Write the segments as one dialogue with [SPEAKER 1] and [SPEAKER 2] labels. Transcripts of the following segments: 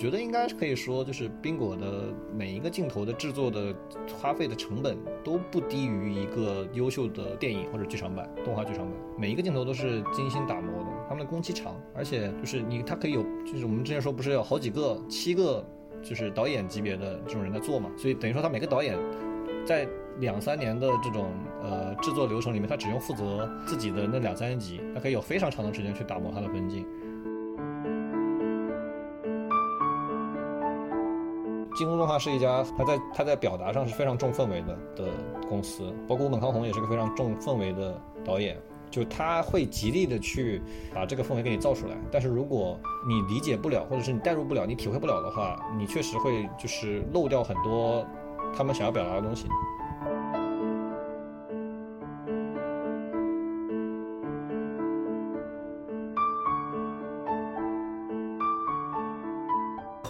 [SPEAKER 1] 觉得应该是可以说，就是冰果的每一个镜头的制作的花费的成本都不低于一个优秀的电影或者剧场版、动画剧场版。每一个镜头都是精心打磨的，他们的工期长，而且就是你，它可以有，就是我们之前说不是有好几个、七个，就是导演级别的这种人在做嘛，所以等于说他每个导演在两三年的这种呃制作流程里面，他只用负责自己的那两三集，他可以有非常长的时间去打磨他的分镜。金工动画是一家，他在他在表达上是非常重氛围的的公司，包括本康弘也是个非常重氛围的导演，就他会极力的去把这个氛围给你造出来。但是如果你理解不了，或者是你代入不了，你体会不了的话，你确实会就是漏掉很多他们想要表达的东西。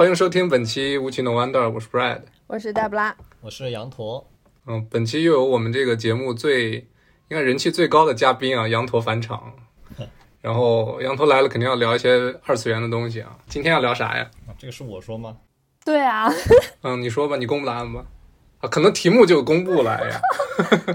[SPEAKER 2] 欢迎收听本期《无情的 Wonder》，我是 Brad，
[SPEAKER 3] 我是黛布拉，
[SPEAKER 1] 我是羊驼。
[SPEAKER 2] 嗯，本期又有我们这个节目最应该人气最高的嘉宾啊，羊驼返场。然后羊驼来了，肯定要聊一些二次元的东西啊。今天要聊啥呀？
[SPEAKER 1] 啊，这个是我说吗？
[SPEAKER 3] 对啊。
[SPEAKER 2] 嗯，你说吧，你公布答案吧。啊，可能题目就公布了呀。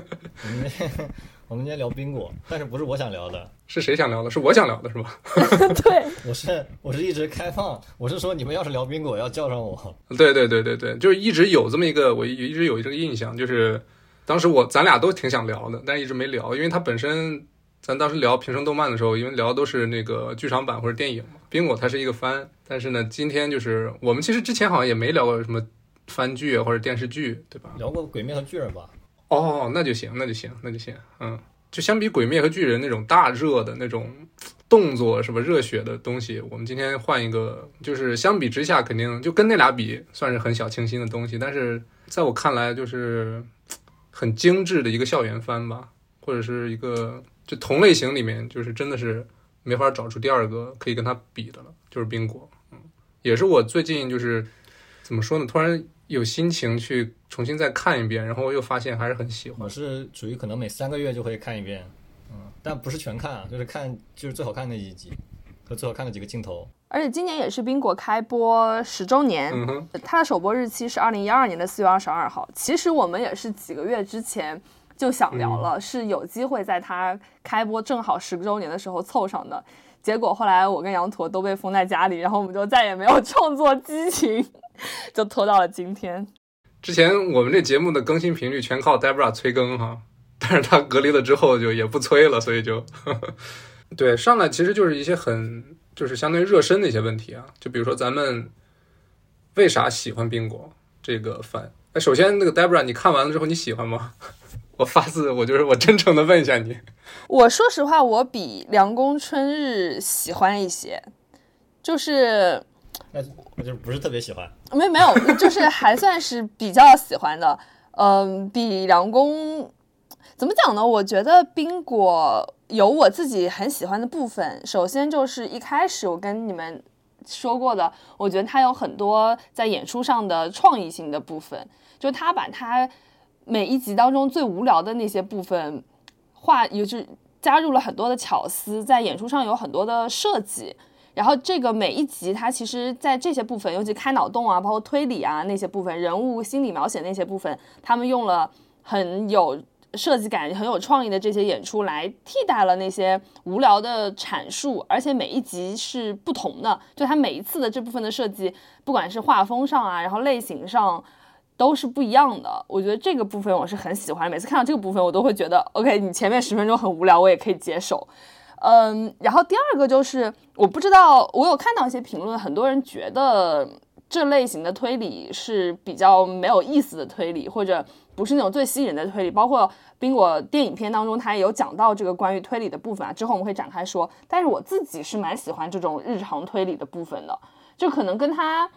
[SPEAKER 1] 我们今天聊冰果，但是不是我想聊的，
[SPEAKER 2] 是谁想聊的？是我想聊的，是吧？
[SPEAKER 3] 对，
[SPEAKER 1] 我是我是一直开放，我是说你们要是聊冰果，要叫上我。
[SPEAKER 2] 对对对对对，就是一直有这么一个，我一直有这个印象，就是当时我咱俩都挺想聊的，但是一直没聊，因为它本身，咱当时聊平生动漫的时候，因为聊的都是那个剧场版或者电影嘛，冰果它是一个番，但是呢，今天就是我们其实之前好像也没聊过什么番剧啊或者电视剧，对吧？
[SPEAKER 1] 聊过《鬼灭》和《巨人》吧。
[SPEAKER 2] 哦，那就行，那就行，那就行。嗯，就相比《鬼灭》和《巨人》那种大热的那种动作什么热血的东西，我们今天换一个，就是相比之下，肯定就跟那俩比，算是很小清新的东西。但是在我看来，就是很精致的一个校园番吧，或者是一个就同类型里面，就是真的是没法找出第二个可以跟他比的了，就是冰果。嗯，也是我最近就是怎么说呢，突然。有心情去重新再看一遍，然后又发现还是很喜欢。
[SPEAKER 1] 我是属于可能每三个月就会看一遍，嗯，但不是全看啊，就是看就是最好看的那几集和最好看的几个镜头。
[SPEAKER 3] 而且今年也是冰果开播十周年，它的首播日期是二零一二年的四月二十二号。其实我们也是几个月之前就想聊了，是有机会在它开播正好十周年的时候凑上的。结果后来我跟羊驼都被封在家里，然后我们就再也没有创作激情。就拖到了今天。
[SPEAKER 2] 之前我们这节目的更新频率全靠 Debra 催更哈，但是他隔离了之后就也不催了，所以就 对上来其实就是一些很就是相对热身的一些问题啊，就比如说咱们为啥喜欢冰果这个番？哎，首先那个 Debra 你看完了之后你喜欢吗？我发自我就是我真诚的问一下你。
[SPEAKER 3] 我说实话，我比凉宫春日喜欢一些，就是。
[SPEAKER 1] 那我就不是特别喜欢，
[SPEAKER 3] 没没有，就是还算是比较喜欢的。嗯，比梁宫怎么讲呢？我觉得冰果有我自己很喜欢的部分。首先就是一开始我跟你们说过的，我觉得他有很多在演出上的创意性的部分，就他把他每一集当中最无聊的那些部分画，也就加入了很多的巧思，在演出上有很多的设计。然后这个每一集，它其实，在这些部分，尤其开脑洞啊，包括推理啊那些部分，人物心理描写那些部分，他们用了很有设计感、很有创意的这些演出来替代了那些无聊的阐述，而且每一集是不同的，就它每一次的这部分的设计，不管是画风上啊，然后类型上，都是不一样的。我觉得这个部分我是很喜欢，每次看到这个部分，我都会觉得，OK，你前面十分钟很无聊，我也可以接受。嗯，然后第二个就是，我不知道，我有看到一些评论，很多人觉得这类型的推理是比较没有意思的推理，或者不是那种最吸引人的推理。包括宾果电影片当中，他也有讲到这个关于推理的部分啊，之后我们会展开说。但是我自己是蛮喜欢这种日常推理的部分的，就可能跟他，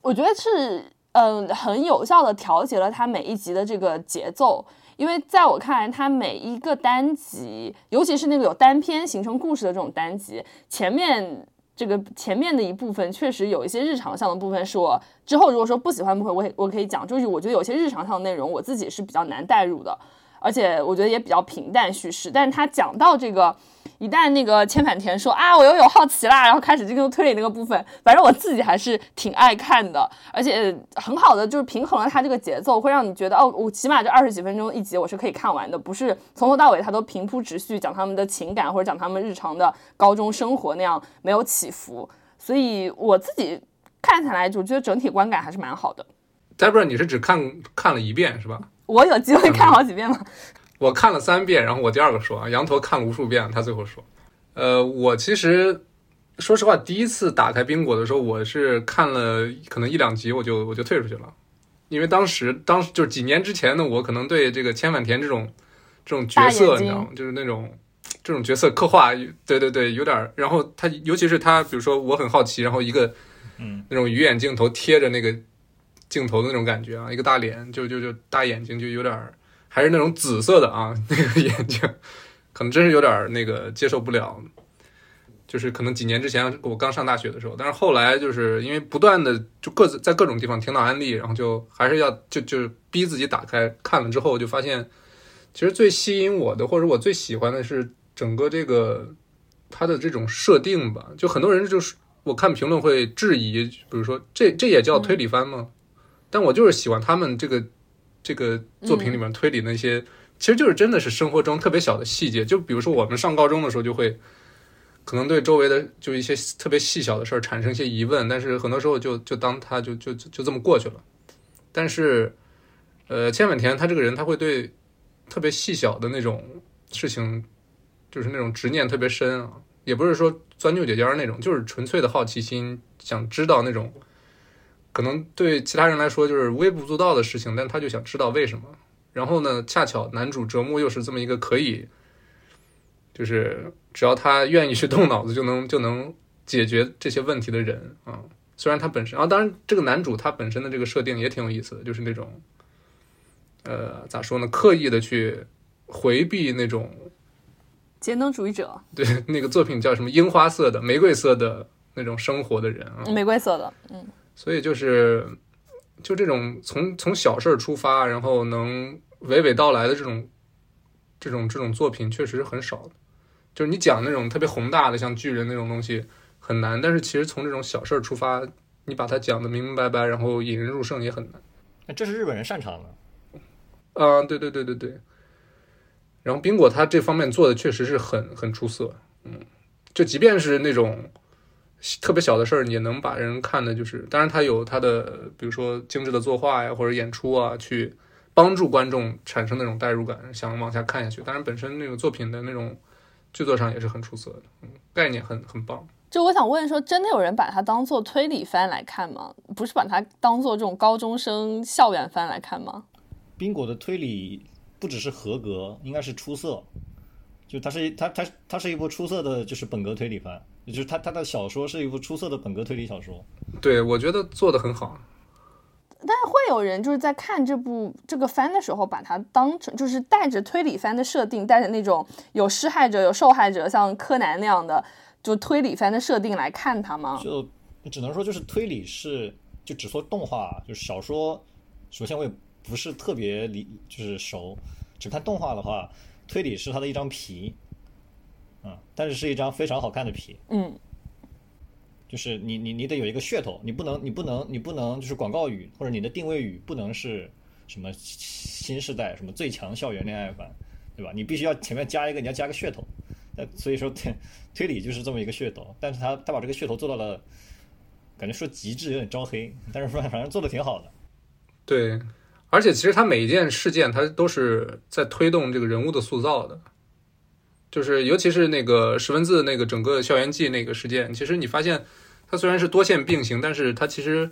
[SPEAKER 3] 我觉得是，嗯，很有效的调节了他每一集的这个节奏。因为在我看来，它每一个单集，尤其是那个有单篇形成故事的这种单集，前面这个前面的一部分确实有一些日常上的部分，是我之后如果说不喜欢部分，我也我可以讲，就是我觉得有些日常上的内容，我自己是比较难代入的，而且我觉得也比较平淡叙事。但是他讲到这个一旦那个千反田说啊，我又有好奇啦，然后开始进入推理那个部分，反正我自己还是挺爱看的，而且很好的就是平衡了它这个节奏，会让你觉得哦，我起码这二十几分钟一集我是可以看完的，不是从头到尾它都平铺直叙讲他们的情感或者讲他们日常的高中生活那样没有起伏，所以我自己看起来，就觉得整体观感还是蛮好的。
[SPEAKER 2] Debra，你是只看看了一遍是吧？
[SPEAKER 3] 我有机会看好几遍吗？
[SPEAKER 2] 我看了三遍，然后我第二个说啊，羊驼看了无数遍，他最后说，呃，我其实说实话，第一次打开冰果的时候，我是看了可能一两集，我就我就退出去了，因为当时当时就是几年之前的我，可能对这个千反田这种这种角色，你知道吗？就是那种这种角色刻画，对对对，有点。然后他尤其是他，比如说我很好奇，然后一个
[SPEAKER 1] 嗯
[SPEAKER 2] 那种鱼眼镜头贴着那个镜头的那种感觉啊，一个大脸，就就就大眼睛，就有点。还是那种紫色的啊，那个眼睛，可能真是有点那个接受不了。就是可能几年之前我刚上大学的时候，但是后来就是因为不断的就各自在各种地方听到安利，然后就还是要就就逼自己打开看了之后，就发现其实最吸引我的或者我最喜欢的是整个这个它的这种设定吧。就很多人就是我看评论会质疑，比如说这这也叫推理番吗？但我就是喜欢他们这个。这个作品里面推理那些，其实就是真的是生活中特别小的细节。就比如说我们上高中的时候，就会可能对周围的就一些特别细小的事儿产生一些疑问，但是很多时候就就当他就就就这么过去了。但是，呃，千本田他这个人，他会对特别细小的那种事情，就是那种执念特别深啊，也不是说钻牛角尖那种，就是纯粹的好奇心，想知道那种。可能对其他人来说就是微不足道的事情，但他就想知道为什么。然后呢，恰巧男主哲木又是这么一个可以，就是只要他愿意去动脑子就能 就能解决这些问题的人啊。虽然他本身啊，当然这个男主他本身的这个设定也挺有意思的，就是那种，呃，咋说呢？刻意的去回避那种
[SPEAKER 3] 节能主义者。
[SPEAKER 2] 对，那个作品叫什么？樱花色的、玫瑰色的那种生活的人啊，
[SPEAKER 3] 玫瑰色的，嗯。
[SPEAKER 2] 所以就是，就这种从从小事儿出发，然后能娓娓道来的这种，这种这种作品确实是很少的。就是你讲那种特别宏大的，像巨人那种东西很难，但是其实从这种小事儿出发，你把它讲的明明白白，然后引人入胜也很难。
[SPEAKER 1] 那这是日本人擅长的。
[SPEAKER 2] 啊，对对对对对。然后冰果他这方面做的确实是很很出色，嗯，就即便是那种。特别小的事儿也能把人看的，就是当然他有他的，比如说精致的作画呀，或者演出啊，去帮助观众产生那种代入感，想往下看下去。当然本身那个作品的那种剧作上也是很出色的，嗯，概念很很棒。
[SPEAKER 3] 就我想问说，真的有人把它当做推理番来看吗？不是把它当做这种高中生校园番来看吗？
[SPEAKER 1] 冰果的推理不只是合格，应该是出色。就它是它它它是一部出色的，就是本格推理番。就是他他的小说是一部出色的本格推理小说，
[SPEAKER 2] 对我觉得做的很好。
[SPEAKER 3] 但是会有人就是在看这部这个番的时候，把它当成就是带着推理番的设定，带着那种有施害者有受害者，像柯南那样的就推理番的设定来看它吗？
[SPEAKER 1] 就只能说就是推理是就只说动画，就是小说，首先我也不是特别理就是熟，只看动画的话，推理是它的一张皮。嗯，但是是一张非常好看的皮。
[SPEAKER 3] 嗯，
[SPEAKER 1] 就是你你你得有一个噱头，你不能你不能你不能就是广告语或者你的定位语不能是什么新时代什么最强校园恋爱番，对吧？你必须要前面加一个你要加个噱头。那所以说推 推理就是这么一个噱头，但是他他把这个噱头做到了，感觉说极致有点招黑，但是说反正做的挺好的。
[SPEAKER 2] 对，而且其实他每一件事件他都是在推动这个人物的塑造的。就是，尤其是那个十文字那个整个校园季那个事件，其实你发现，它虽然是多线并行，但是它其实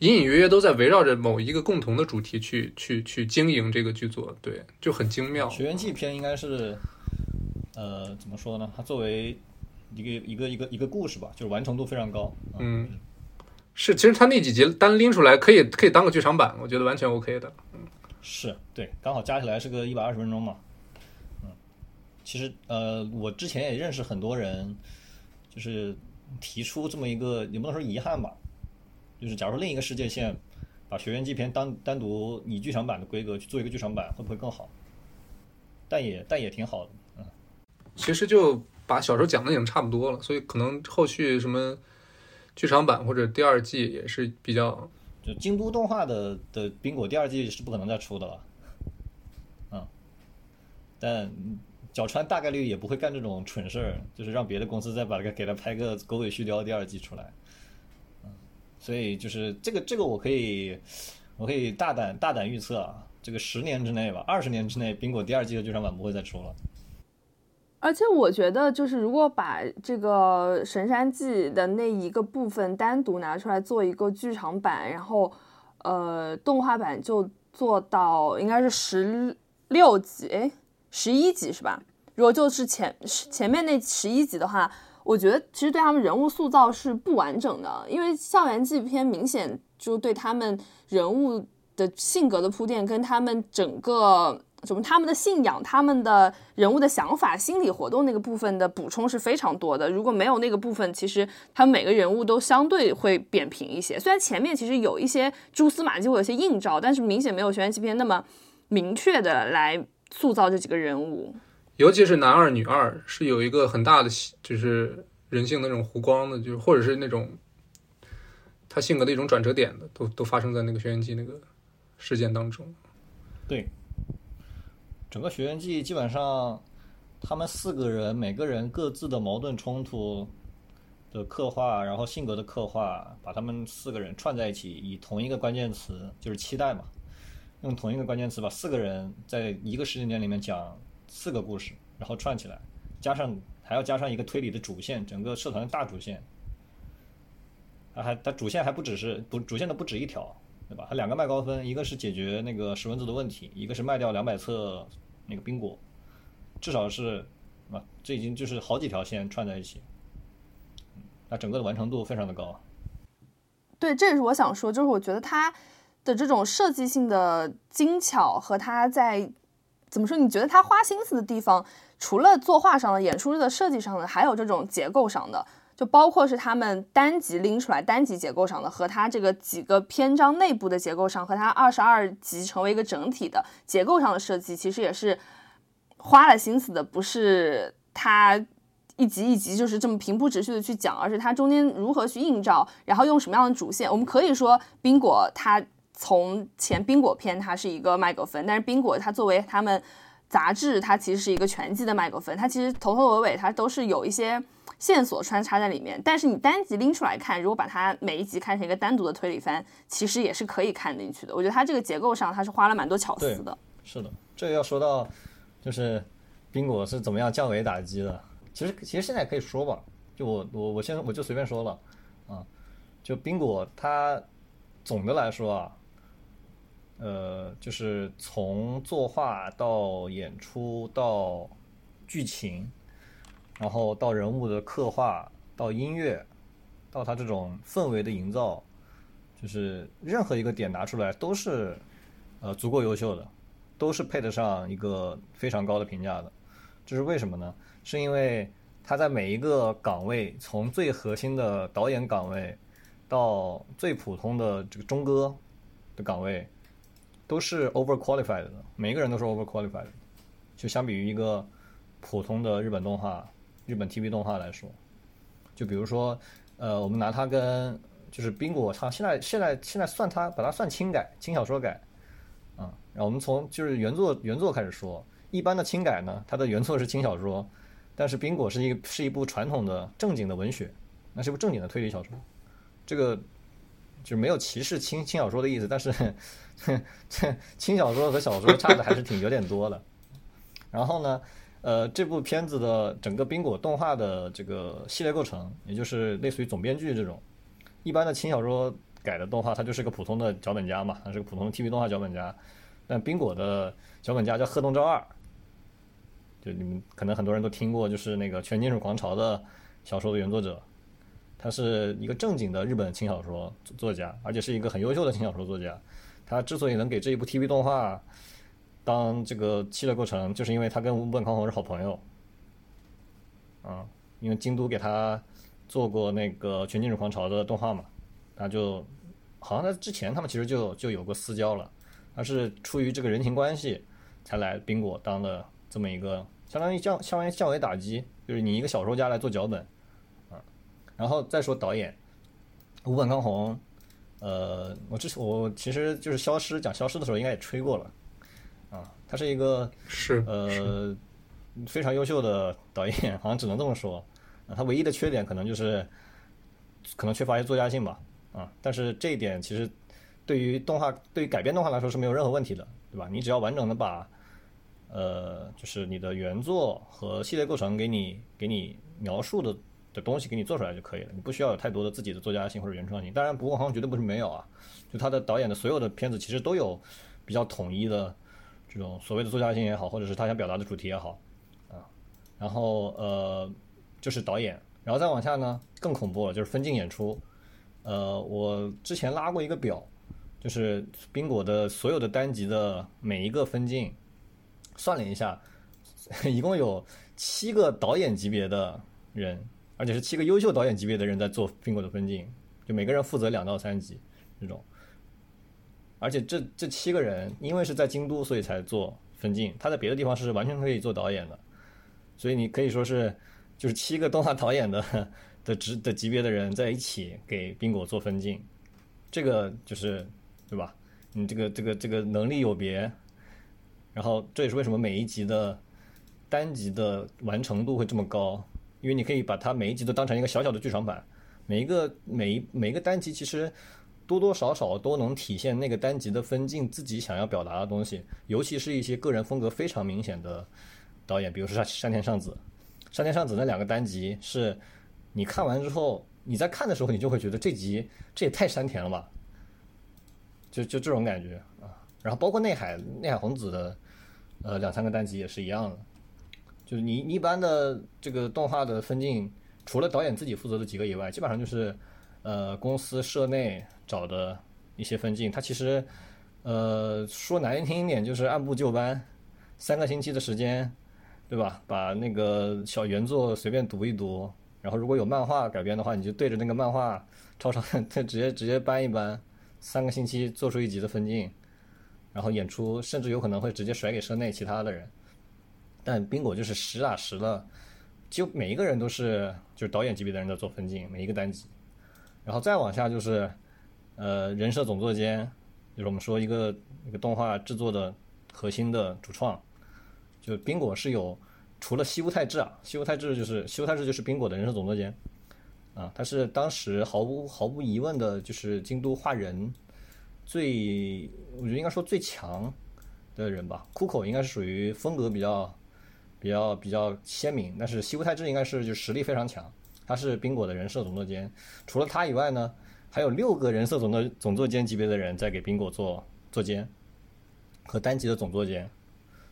[SPEAKER 2] 隐隐约约都在围绕着某一个共同的主题去去去经营这个剧作，对，就很精妙。
[SPEAKER 1] 学园季篇应该是，呃，怎么说呢？它作为一个一个一个一个故事吧，就是完成度非常高。
[SPEAKER 2] 嗯，是，其实它那几集单拎出来可以可以当个剧场版，我觉得完全 OK 的。嗯，
[SPEAKER 1] 是对，刚好加起来是个一百二十分钟嘛。其实，呃，我之前也认识很多人，就是提出这么一个，也不能说遗憾吧，就是假如另一个世界线把《学院纪片》单单独以剧场版的规格去做一个剧场版，会不会更好？但也但也挺好的，嗯。
[SPEAKER 2] 其实就把小说讲的已经差不多了，所以可能后续什么剧场版或者第二季也是比较
[SPEAKER 1] 就京都动画的的冰果第二季是不可能再出的了，嗯，但角川大概率也不会干这种蠢事儿，就是让别的公司再把个给他拍个狗尾续貂第二季出来，嗯，所以就是这个这个我可以我可以大胆大胆预测啊，这个十年之内吧，二十年之内，苹果第二季的剧场版不会再出了。
[SPEAKER 3] 而且我觉得，就是如果把这个《神山记》的那一个部分单独拿出来做一个剧场版，然后，呃，动画版就做到应该是十六集，哎，十一集是吧？如果就是前前面那十一集的话，我觉得其实对他们人物塑造是不完整的，因为《校园纪片明显就对他们人物的性格的铺垫跟他们整个。什么？他们的信仰、他们的人物的想法、心理活动那个部分的补充是非常多的。如果没有那个部分，其实他们每个人物都相对会扁平一些。虽然前面其实有一些蛛丝马迹，会有些映照，但是明显没有《悬疑片》那么明确的来塑造这几个人物。
[SPEAKER 2] 尤其是男二、女二，是有一个很大的就是人性的那种弧光的，就是或者是那种他性格的一种转折点的，都都发生在那个《轩辕记》那个事件当中。
[SPEAKER 1] 对。整个学员季基本上，他们四个人每个人各自的矛盾冲突的刻画，然后性格的刻画，把他们四个人串在一起，以同一个关键词就是期待嘛，用同一个关键词把四个人在一个时间点里面讲四个故事，然后串起来，加上还要加上一个推理的主线，整个社团的大主线，啊还它主线还不只是不主线的不止一条。对吧？它两个卖高分，一个是解决那个十文字的问题，一个是卖掉两百册那个冰果，至少是啊，这已经就是好几条线串在一起，那整个的完成度非常的高。
[SPEAKER 3] 对，这也是我想说，就是我觉得它的这种设计性的精巧和它在怎么说？你觉得他花心思的地方，除了作画上的、演出的设计上的，还有这种结构上的。就包括是他们单集拎出来单集结构上的，和他这个几个篇章内部的结构上，和他二十二集成为一个整体的结构上的设计，其实也是花了心思的。不是他一集一集就是这么平铺直叙的去讲，而是他中间如何去映照，然后用什么样的主线。我们可以说冰果它从前冰果篇它是一个麦格芬，但是冰果它作为他们杂志，它其实是一个全季的麦格芬，它其实头头尾尾它都是有一些。线索穿插在里面，但是你单集拎出来看，如果把它每一集看成一个单独的推理番，其实也是可以看进去的。我觉得它这个结构上，它是花了蛮多巧思的。
[SPEAKER 1] 是的，这个要说到，就是冰果是怎么样降维打击的。其实，其实现在可以说吧，就我我我先我就随便说了啊，就冰果它总的来说啊，呃，就是从作画到演出到剧情。然后到人物的刻画，到音乐，到他这种氛围的营造，就是任何一个点拿出来都是，呃，足够优秀的，都是配得上一个非常高的评价的。这是为什么呢？是因为他在每一个岗位，从最核心的导演岗位，到最普通的这个中歌的岗位，都是 over qualified 的，每个人都是 over qualified 的。就相比于一个普通的日本动画。日本 TV 动画来说，就比如说，呃，我们拿它跟就是冰果，它现在现在现在算它把它算轻改轻小说改，啊，然后我们从就是原作原作开始说，一般的轻改呢，它的原作是轻小说，但是冰果是一个是一部传统的正经的文学，那是一部正经的推理小说，这个就是没有歧视轻轻小说的意思，但是这 轻小说和小说差的还是挺有点多的，然后呢？呃，这部片子的整个冰果动画的这个系列构成，也就是类似于总编剧这种，一般的轻小说改的动画，它就是个普通的脚本家嘛，它是个普通的 TV 动画脚本家。但冰果的脚本家叫贺东昭二，就你们可能很多人都听过，就是那个《全金属狂潮》的小说的原作者，他是一个正经的日本轻小说作家，而且是一个很优秀的轻小说作家。他之所以能给这一部 TV 动画，当这个系列构成，就是因为他跟吴本康弘是好朋友，啊，因为京都给他做过那个《全金属狂潮》的动画嘛，他就好像在之前他们其实就就有过私交了，他是出于这个人情关系才来宾果当的这么一个相当于降相当于降维打击，就是你一个小说家来做脚本啊。然后再说导演，吴本康弘，呃，我之前我其实就是消失讲消失的时候应该也吹过了啊，他是一个
[SPEAKER 2] 是
[SPEAKER 1] 呃非常优秀的导演，好像只能这么说。啊，他唯一的缺点可能就是可能缺乏一些作家性吧，啊，但是这一点其实对于动画对于改编动画来说是没有任何问题的，对吧？你只要完整的把呃就是你的原作和系列构成给你给你描述的的东西给你做出来就可以了，你不需要有太多的自己的作家性或者原创性。当然，不过好像绝对不是没有啊，就他的导演的所有的片子其实都有比较统一的这种所谓的作家性也好，或者是他想表达的主题也好啊，然后呃。就是导演，然后再往下呢，更恐怖了，就是分镜演出。呃，我之前拉过一个表，就是宾果的所有的单集的每一个分镜，算了一下，一共有七个导演级别的人，而且是七个优秀导演级别的人在做宾果的分镜，就每个人负责两到三集这种。而且这这七个人因为是在京都，所以才做分镜，他在别的地方是完全可以做导演的，所以你可以说是。就是七个动画导演的的职的级别的人在一起给宾果做分镜，这个就是对吧？你这个这个这个能力有别，然后这也是为什么每一集的单集的完成度会这么高，因为你可以把它每一集都当成一个小小的剧场版，每一个每一每一个单集其实多多少少都能体现那个单集的分镜自己想要表达的东西，尤其是一些个人风格非常明显的导演，比如说山山田尚子。山田尚子那两个单集是，你看完之后，你在看的时候，你就会觉得这集这也太山田了吧，就就这种感觉啊。然后包括内海内海红子的，呃两三个单集也是一样的，就是你一般的这个动画的分镜，除了导演自己负责的几个以外，基本上就是呃公司社内找的一些分镜。它其实呃说难听一点，就是按部就班，三个星期的时间。对吧？把那个小原作随便读一读，然后如果有漫画改编的话，你就对着那个漫画超长，直接直接搬一搬，三个星期做出一集的分镜，然后演出，甚至有可能会直接甩给社内其他的人。但冰果就是实打实的，就每一个人都是就是导演级别的人在做分镜，每一个单集，然后再往下就是呃人设总作监，就是我们说一个一个动画制作的核心的主创。就冰果是有，除了西屋太志啊，西屋太志就是西屋太志就是冰果的人设总作监，啊，他是当时毫无毫无疑问的，就是京都画人最，我觉得应该说最强的人吧。酷口应该是属于风格比较比较比较鲜明，但是西屋太治应该是就实力非常强，他是冰果的人设总作监。除了他以外呢，还有六个人设总的总作监级别的人在给冰果做做监和单级的总作监。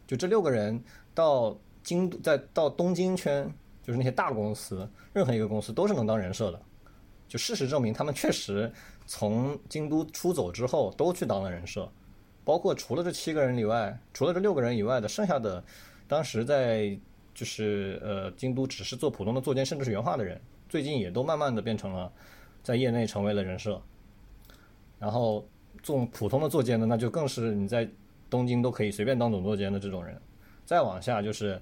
[SPEAKER 1] 就这六个人到京都，在到东京圈，就是那些大公司，任何一个公司都是能当人设的。就事实证明，他们确实从京都出走之后，都去当了人设。包括除了这七个人以外，除了这六个人以外的剩下的，当时在就是呃京都只是做普通的作监，甚至是原画的人，最近也都慢慢的变成了在业内成为了人设。然后做普通的作监的，那就更是你在。东京都可以随便当总作监的这种人，再往下就是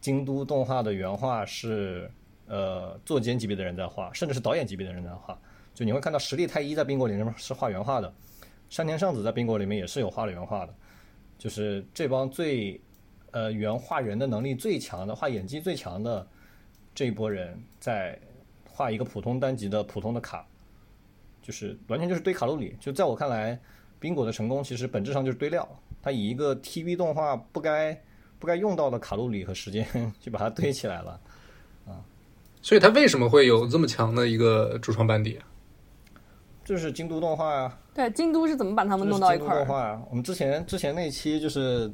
[SPEAKER 1] 京都动画的原画是呃作监级别的人在画，甚至是导演级别的人在画。就你会看到实力太一在冰果里面是画原画的，山田尚子在冰果里面也是有画了原画的。就是这帮最呃原画人的能力最强的、画演技最强的这一波人在画一个普通单集的普通的卡，就是完全就是堆卡路里。就在我看来，冰果的成功其实本质上就是堆料。他以一个 TV 动画不该不该用到的卡路里和时间去把它堆起来了，啊，
[SPEAKER 2] 所以他为什么会有这么强的一个主创班底？
[SPEAKER 1] 就是京都动画呀。
[SPEAKER 3] 对，京都是怎么把他们弄到一块
[SPEAKER 1] 儿？动画呀，我们之前之前那期就是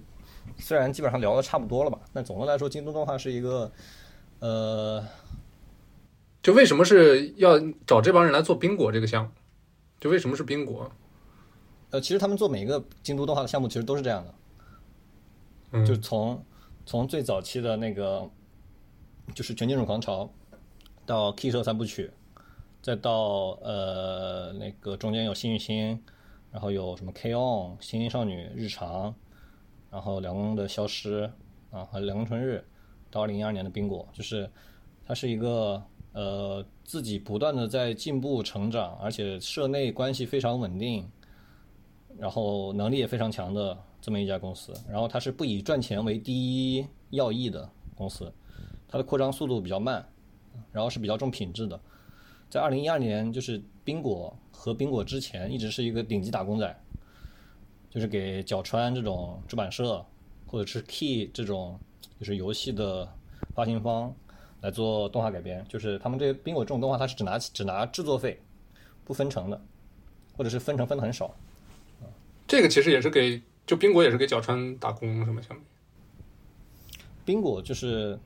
[SPEAKER 1] 虽然基本上聊的差不多了吧，但总的来说，京都动画是一个呃，
[SPEAKER 2] 就为什么是要找这帮人来做冰果这个项目？就为什么是冰果？
[SPEAKER 1] 呃，其实他们做每一个京都动画的项目，其实都是这样的，就从从最早期的那个就是全金属狂潮，到 K 社三部曲，再到呃那个中间有幸运星，然后有什么 K on 星星少女日常，然后凉宫的消失啊和凉宫春日，到二零一二年的冰果，就是它是一个呃自己不断的在进步成长，而且社内关系非常稳定，然后能力也非常强的这么一家公司。然后它是不以赚钱为第一要义的公司，它的扩张速度比较慢，然后是比较重品质的。在二零一二年，就是冰果和冰果之前一直是一个顶级打工仔，就是给角川这种出版社或者是 Key 这种就是游戏的发行方来做动画改编。就是他们这冰果这种动画，它是只拿只拿制作费，不分成的，或者是分成分的很少。
[SPEAKER 2] 这个其实也是给就冰果也是给角川打工什么？相当于
[SPEAKER 1] 冰果就是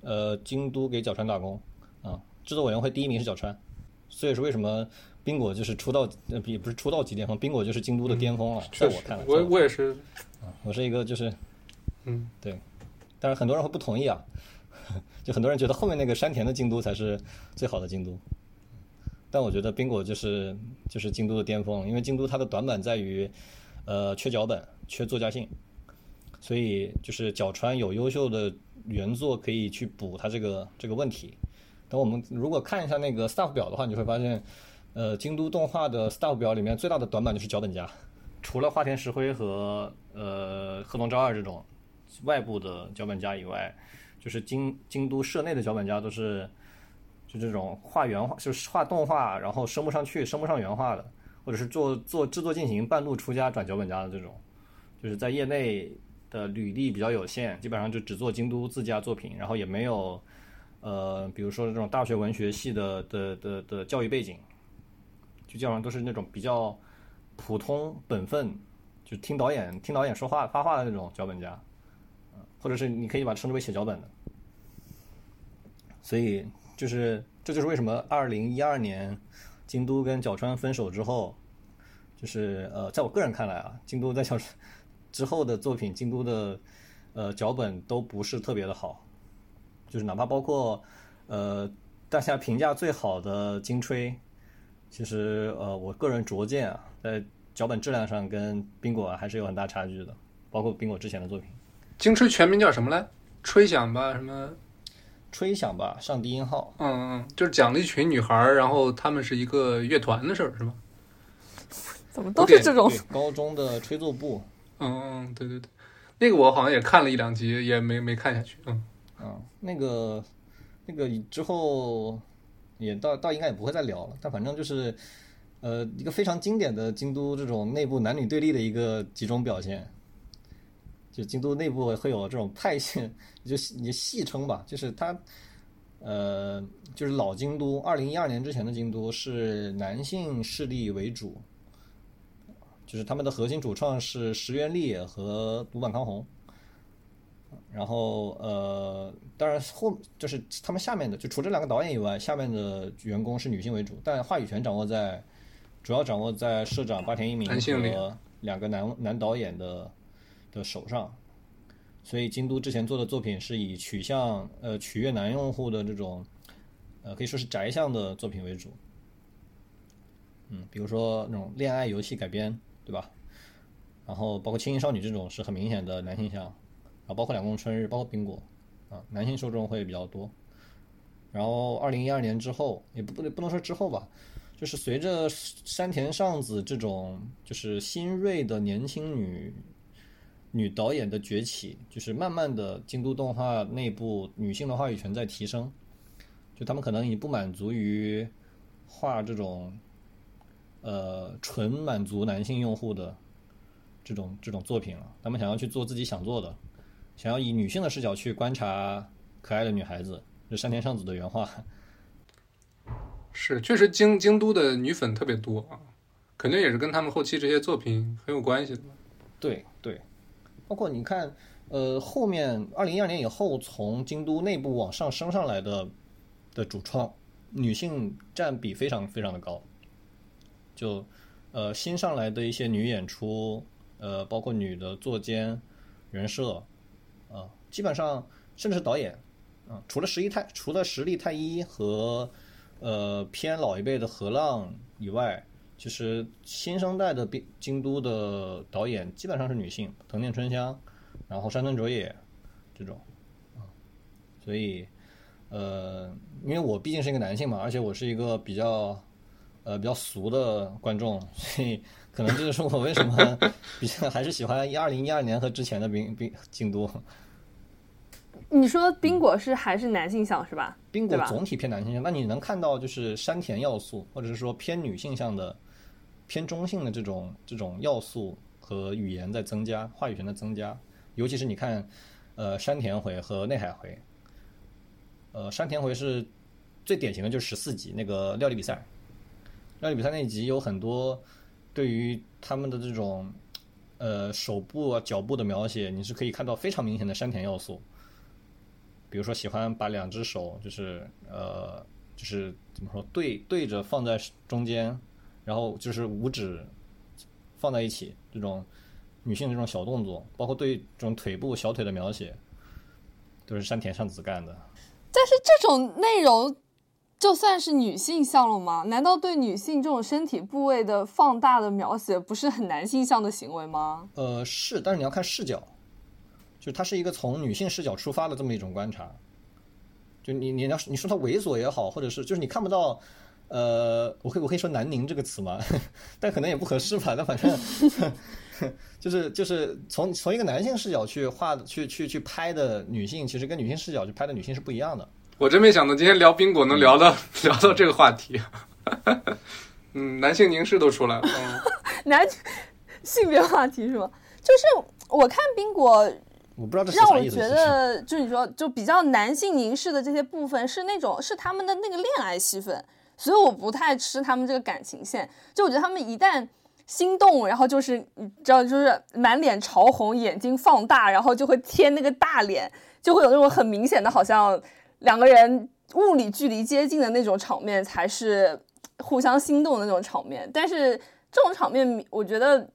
[SPEAKER 1] 呃京都给角川打工啊，制作委员会第一名是角川，所以是为什么冰果就是出道呃也不是出道即巅峰，冰果就是京都的巅峰了，在我看来，
[SPEAKER 2] 我
[SPEAKER 1] 我
[SPEAKER 2] 我也是，
[SPEAKER 1] 我是一个就是
[SPEAKER 2] 嗯，
[SPEAKER 1] 对，但是很多人会不同意啊，就很多人觉得后面那个山田的京都才是最好的京都，但我觉得冰果就是就是京都的巅峰，因为京都它的短板在于，呃，缺脚本，缺作家性，所以就是角川有优秀的原作可以去补它这个这个问题。等我们如果看一下那个 staff 表的话，你会发现，呃，京都动画的 staff 表里面最大的短板就是脚本家，除了花田石灰和呃鹤龙昭二这种外部的脚本家以外，就是京京都社内的脚本家都是就这种画原画，就是画动画，然后升不上去，升不上原画的，或者是做做制作进行半路出家转脚本家的这种，就是在业内的履历比较有限，基本上就只做京都自家作品，然后也没有呃，比如说这种大学文学系的的的的教育背景，就基本上都是那种比较普通本分，就听导演听导演说话发话的那种脚本家，或者是你可以把称之为写脚本的。所以就是这就是为什么二零一二年京都跟角川分手之后，就是呃，在我个人看来啊，京都在角川之后的作品，京都的呃脚本都不是特别的好，就是哪怕包括呃大家评价最好的金吹，其实呃我个人拙见啊，在脚本质量上跟冰果还是有很大差距的，包括冰果之前的作品。
[SPEAKER 2] 京吹全名叫什么来？吹响吧，什么？
[SPEAKER 1] 吹响吧，上低音号，
[SPEAKER 2] 嗯嗯，就是讲了一群女孩儿，然后她们是一个乐团的事儿，是吧？
[SPEAKER 3] 怎么都是这种
[SPEAKER 1] 高中的吹奏部，
[SPEAKER 2] 嗯嗯，对对对，那个我好像也看了一两集，也没没看下去。嗯，
[SPEAKER 1] 嗯，那个那个之后也倒倒应该也不会再聊了，但反正就是呃一个非常经典的京都这种内部男女对立的一个集中表现。就京都内部会有这种派系，就你戏称吧，就是它，呃，就是老京都，二零一二年之前的京都是男性势力为主，就是他们的核心主创是石原立和独坂康弘，然后呃，当然后就是他们下面的，就除这两个导演以外，下面的员工是女性为主，但话语权掌握在主要掌握在社长八田一明
[SPEAKER 2] 男性里
[SPEAKER 1] 和两个男男导演的的手上。所以京都之前做的作品是以取向呃取悦男用户的这种呃可以说是宅向的作品为主，嗯，比如说那种恋爱游戏改编，对吧？然后包括轻音少女这种是很明显的男性向，然后包括两宫春日，包括冰果，啊，男性受众会比较多。然后二零一二年之后，也不不不能说之后吧，就是随着山田尚子这种就是新锐的年轻女女导演的崛起，就是慢慢的京都动画内部女性的话语权在提升，就他们可能已经不满足于画这种呃纯满足男性用户的这种这种作品了，他们想要去做自己想做的，想要以女性的视角去观察可爱的女孩子，这山田尚子的原话。
[SPEAKER 2] 是，确实京京都的女粉特别多啊，肯定也是跟他们后期这些作品很有关系的。
[SPEAKER 1] 对对，包括你看，呃，后面二零一二年以后，从京都内部往上升上来的的主创，女性占比非常非常的高。就呃新上来的一些女演出，呃，包括女的作监、人设，啊、基本上甚至是导演，啊、除了十一太除了实力太一和呃偏老一辈的河浪以外，其实新生代的京都的导演基本上是女性，藤田春香，然后山村卓也这种，啊，所以呃，因为我毕竟是一个男性嘛，而且我是一个比较呃比较俗的观众，所以可能这就是我为什么比较还是喜欢一二零一二年和之前的冰冰京都。
[SPEAKER 3] 你说冰果是还是男性向是吧？
[SPEAKER 1] 冰果总体偏男性向，那你能看到就是山田要素，或者是说偏女性向的、偏中性的这种这种要素和语言在增加，话语权的增加。尤其是你看，呃，山田回和内海回，呃，山田回是最典型的就是十四集那个料理比赛，料理比赛那一集有很多对于他们的这种呃手部啊、脚部的描写，你是可以看到非常明显的山田要素。比如说喜欢把两只手就是呃就是怎么说对对着放在中间，然后就是五指放在一起，这种女性的这种小动作，包括对这种腿部小腿的描写，都是山田尚子干的。
[SPEAKER 3] 但是这种内容就算是女性向了吗？难道对女性这种身体部位的放大的描写不是很男性向的行为吗？
[SPEAKER 1] 呃，是，但是你要看视角，就它是一个从女性视角出发的这么一种观察。就你你要是你说它猥琐也好，或者是就是你看不到，呃，我可以我可以说南宁这个词吗？但可能也不合适吧。但反正 就是就是从从一个男性视角去画去去去拍的女性，其实跟女性视角去拍的女性是不一样的。
[SPEAKER 2] 我真没想到今天聊冰果能聊到、聊到这个话题。嗯，男性凝视都出来了。嗯
[SPEAKER 3] 男性别话题是吗？就是我看冰果
[SPEAKER 1] 我不知道这
[SPEAKER 3] 让我觉得，就你说，就比较男性凝视的这些部分是那种是他们的那个恋爱戏份，所以我不太吃他们这个感情线。就我觉得他们一旦心动，然后就是你知道，就是满脸潮红，眼睛放大，然后就会贴那个大脸，就会有那种很明显的，好像两个人物理距离接近的那种场面，才是互相心动的那种场面。但是这种场面，我觉得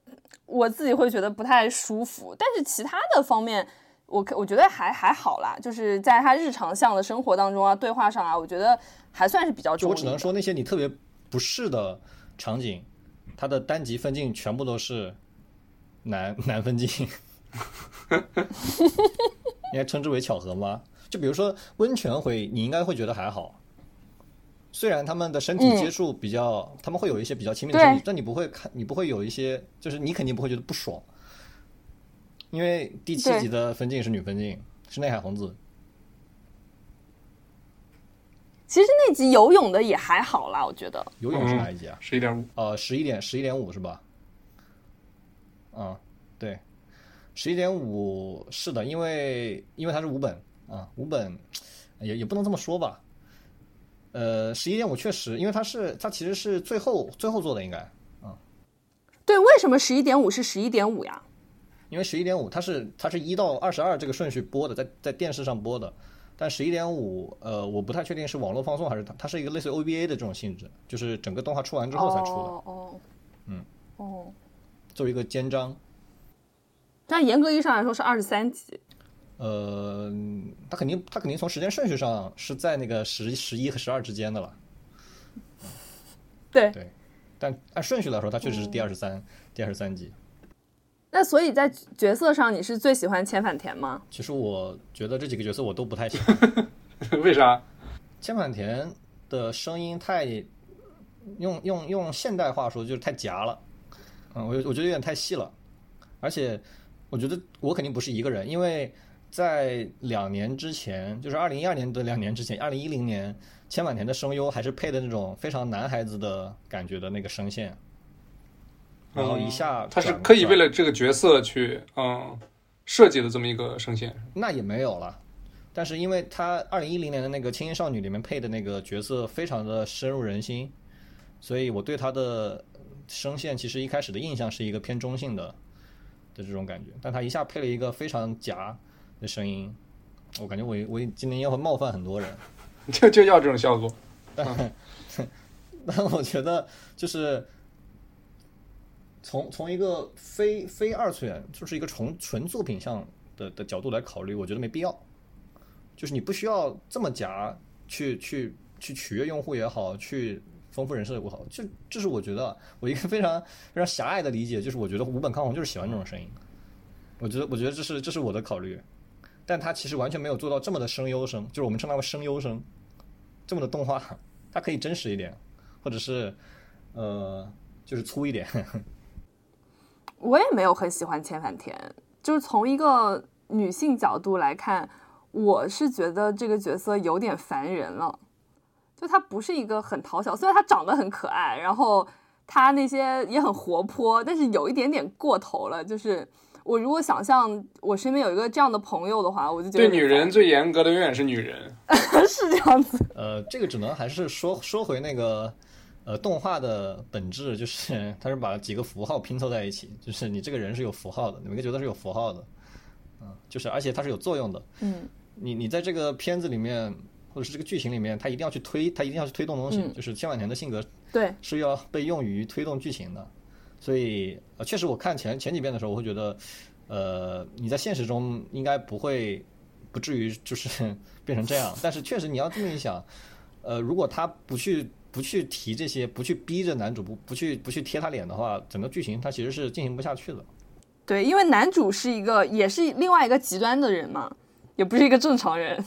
[SPEAKER 3] 我自己会觉得不太舒服。但是其他的方面，我可我觉得还还好啦，就是在他日常向的生活当中啊，对话上啊，我觉得还算是比较
[SPEAKER 1] 就我只。能说那些你特别不适的场景，它的单极分镜全部都是男男分镜，应该称之为巧合吗？就比如说温泉会，你应该会觉得还好。虽然他们的身体接触比较，他们会有一些比较亲密的身体，但你不会看，你不会有一些，就是你肯定不会觉得不爽，因为第七集的分镜是女分镜，是内海红子，
[SPEAKER 3] 其实那集游泳的也还好啦，我觉得。
[SPEAKER 1] 游泳是哪一集啊？
[SPEAKER 2] 十一点五，
[SPEAKER 1] 呃，十一点十一点五是吧？嗯，对，十一点五是的，因为因为它是五本啊，五本也也不能这么说吧。呃，十一点五确实，因为它是它其实是最后最后做的，应该，嗯
[SPEAKER 3] 对，为什么十一点五是十一点五呀？
[SPEAKER 1] 因为十一点五它是它是一到二十二这个顺序播的，在在电视上播的，但十一点五呃，我不太确定是网络放送还是它它是一个类似于 O B A 的这种性质，就是整个动画出完之后才出的，
[SPEAKER 3] 哦哦，
[SPEAKER 1] 嗯，
[SPEAKER 3] 哦，
[SPEAKER 1] 作为一个肩章。
[SPEAKER 3] 但严格意义上来说是二十三集。
[SPEAKER 1] 呃，他肯定他肯定从时间顺序上是在那个十十一和十二之间的了，
[SPEAKER 3] 对，
[SPEAKER 1] 对。但按顺序来说，他确实是第二十三、第二十三集。
[SPEAKER 3] 那所以在角色上，你是最喜欢千反田吗？
[SPEAKER 1] 其实我觉得这几个角色我都不太喜欢。
[SPEAKER 2] 为啥？
[SPEAKER 1] 千反田的声音太用用用现代话说就是太夹了，嗯，我我觉得有点太细了，而且我觉得我肯定不是一个人，因为在两年之前，就是二零一二年的两年之前，二零一零年千反田的声优还是配的那种非常男孩子的感觉的那个声线，然后一下
[SPEAKER 2] 嗯他是
[SPEAKER 1] 转
[SPEAKER 2] 刻意为了这个角色去嗯设计的这么一个声线。
[SPEAKER 1] 那也没有了。但是因为他二零一零年的那个《青音少女》里面配的那个角色非常的深入人心，所以我对他的声线其实一开始的印象是一个偏中性的的这种感觉，但他一下配了一个非常夹的声音，我感觉我我今天要会冒犯很多人，
[SPEAKER 2] 就就要这种效果。
[SPEAKER 1] 但我觉得就是从从一个非非二次元，就是一个纯纯作品上的的角度来考虑，我觉得没必要。就是你不需要这么夹去去去取悦用户也好，去丰富人设也好，就这是我觉得我一个非常非常狭隘的理解，就是我觉得五本康弘就是喜欢这种声音。我觉得我觉得这是这是我的考虑。但他其实完全没有做到这么的声优声，就是我们称它为声优声，这么的动画，它可以真实一点，或者是呃，就是粗一点。
[SPEAKER 3] 我也没有很喜欢千反田，就是从一个女性角度来看，我是觉得这个角色有点烦人了。就他不是一个很讨巧，虽然他长得很可爱，然后他那些也很活泼，但是有一点点过头了。就是我如果想象我身边有一个这样的朋友的话，我就觉得
[SPEAKER 2] 对女人最严格的永远是女人。
[SPEAKER 3] 是这样子。
[SPEAKER 1] 呃，这个只能还是说说回那个呃动画的本质，就是 它是把几个符号拼凑在一起，就是你这个人是有符号的，每个角色是有符号的，嗯，就是而且它是有作用的。
[SPEAKER 3] 嗯，
[SPEAKER 1] 你你在这个片子里面。或者是这个剧情里面，他一定要去推，他一定要去推动东西。
[SPEAKER 3] 嗯
[SPEAKER 1] 就是千万年的性格
[SPEAKER 3] 对，
[SPEAKER 1] 是要被用于推动剧情的，所以呃，确实我看前前几遍的时候，我会觉得，呃，你在现实中应该不会不至于就是 变成这样，但是确实你要这么一想，呃，如果他不去不去提这些，不去逼着男主不不去不去贴他脸的话，整个剧情它其实是进行不下去的。
[SPEAKER 3] 对，因为男主是一个也是另外一个极端的人嘛，也不是一个正常人。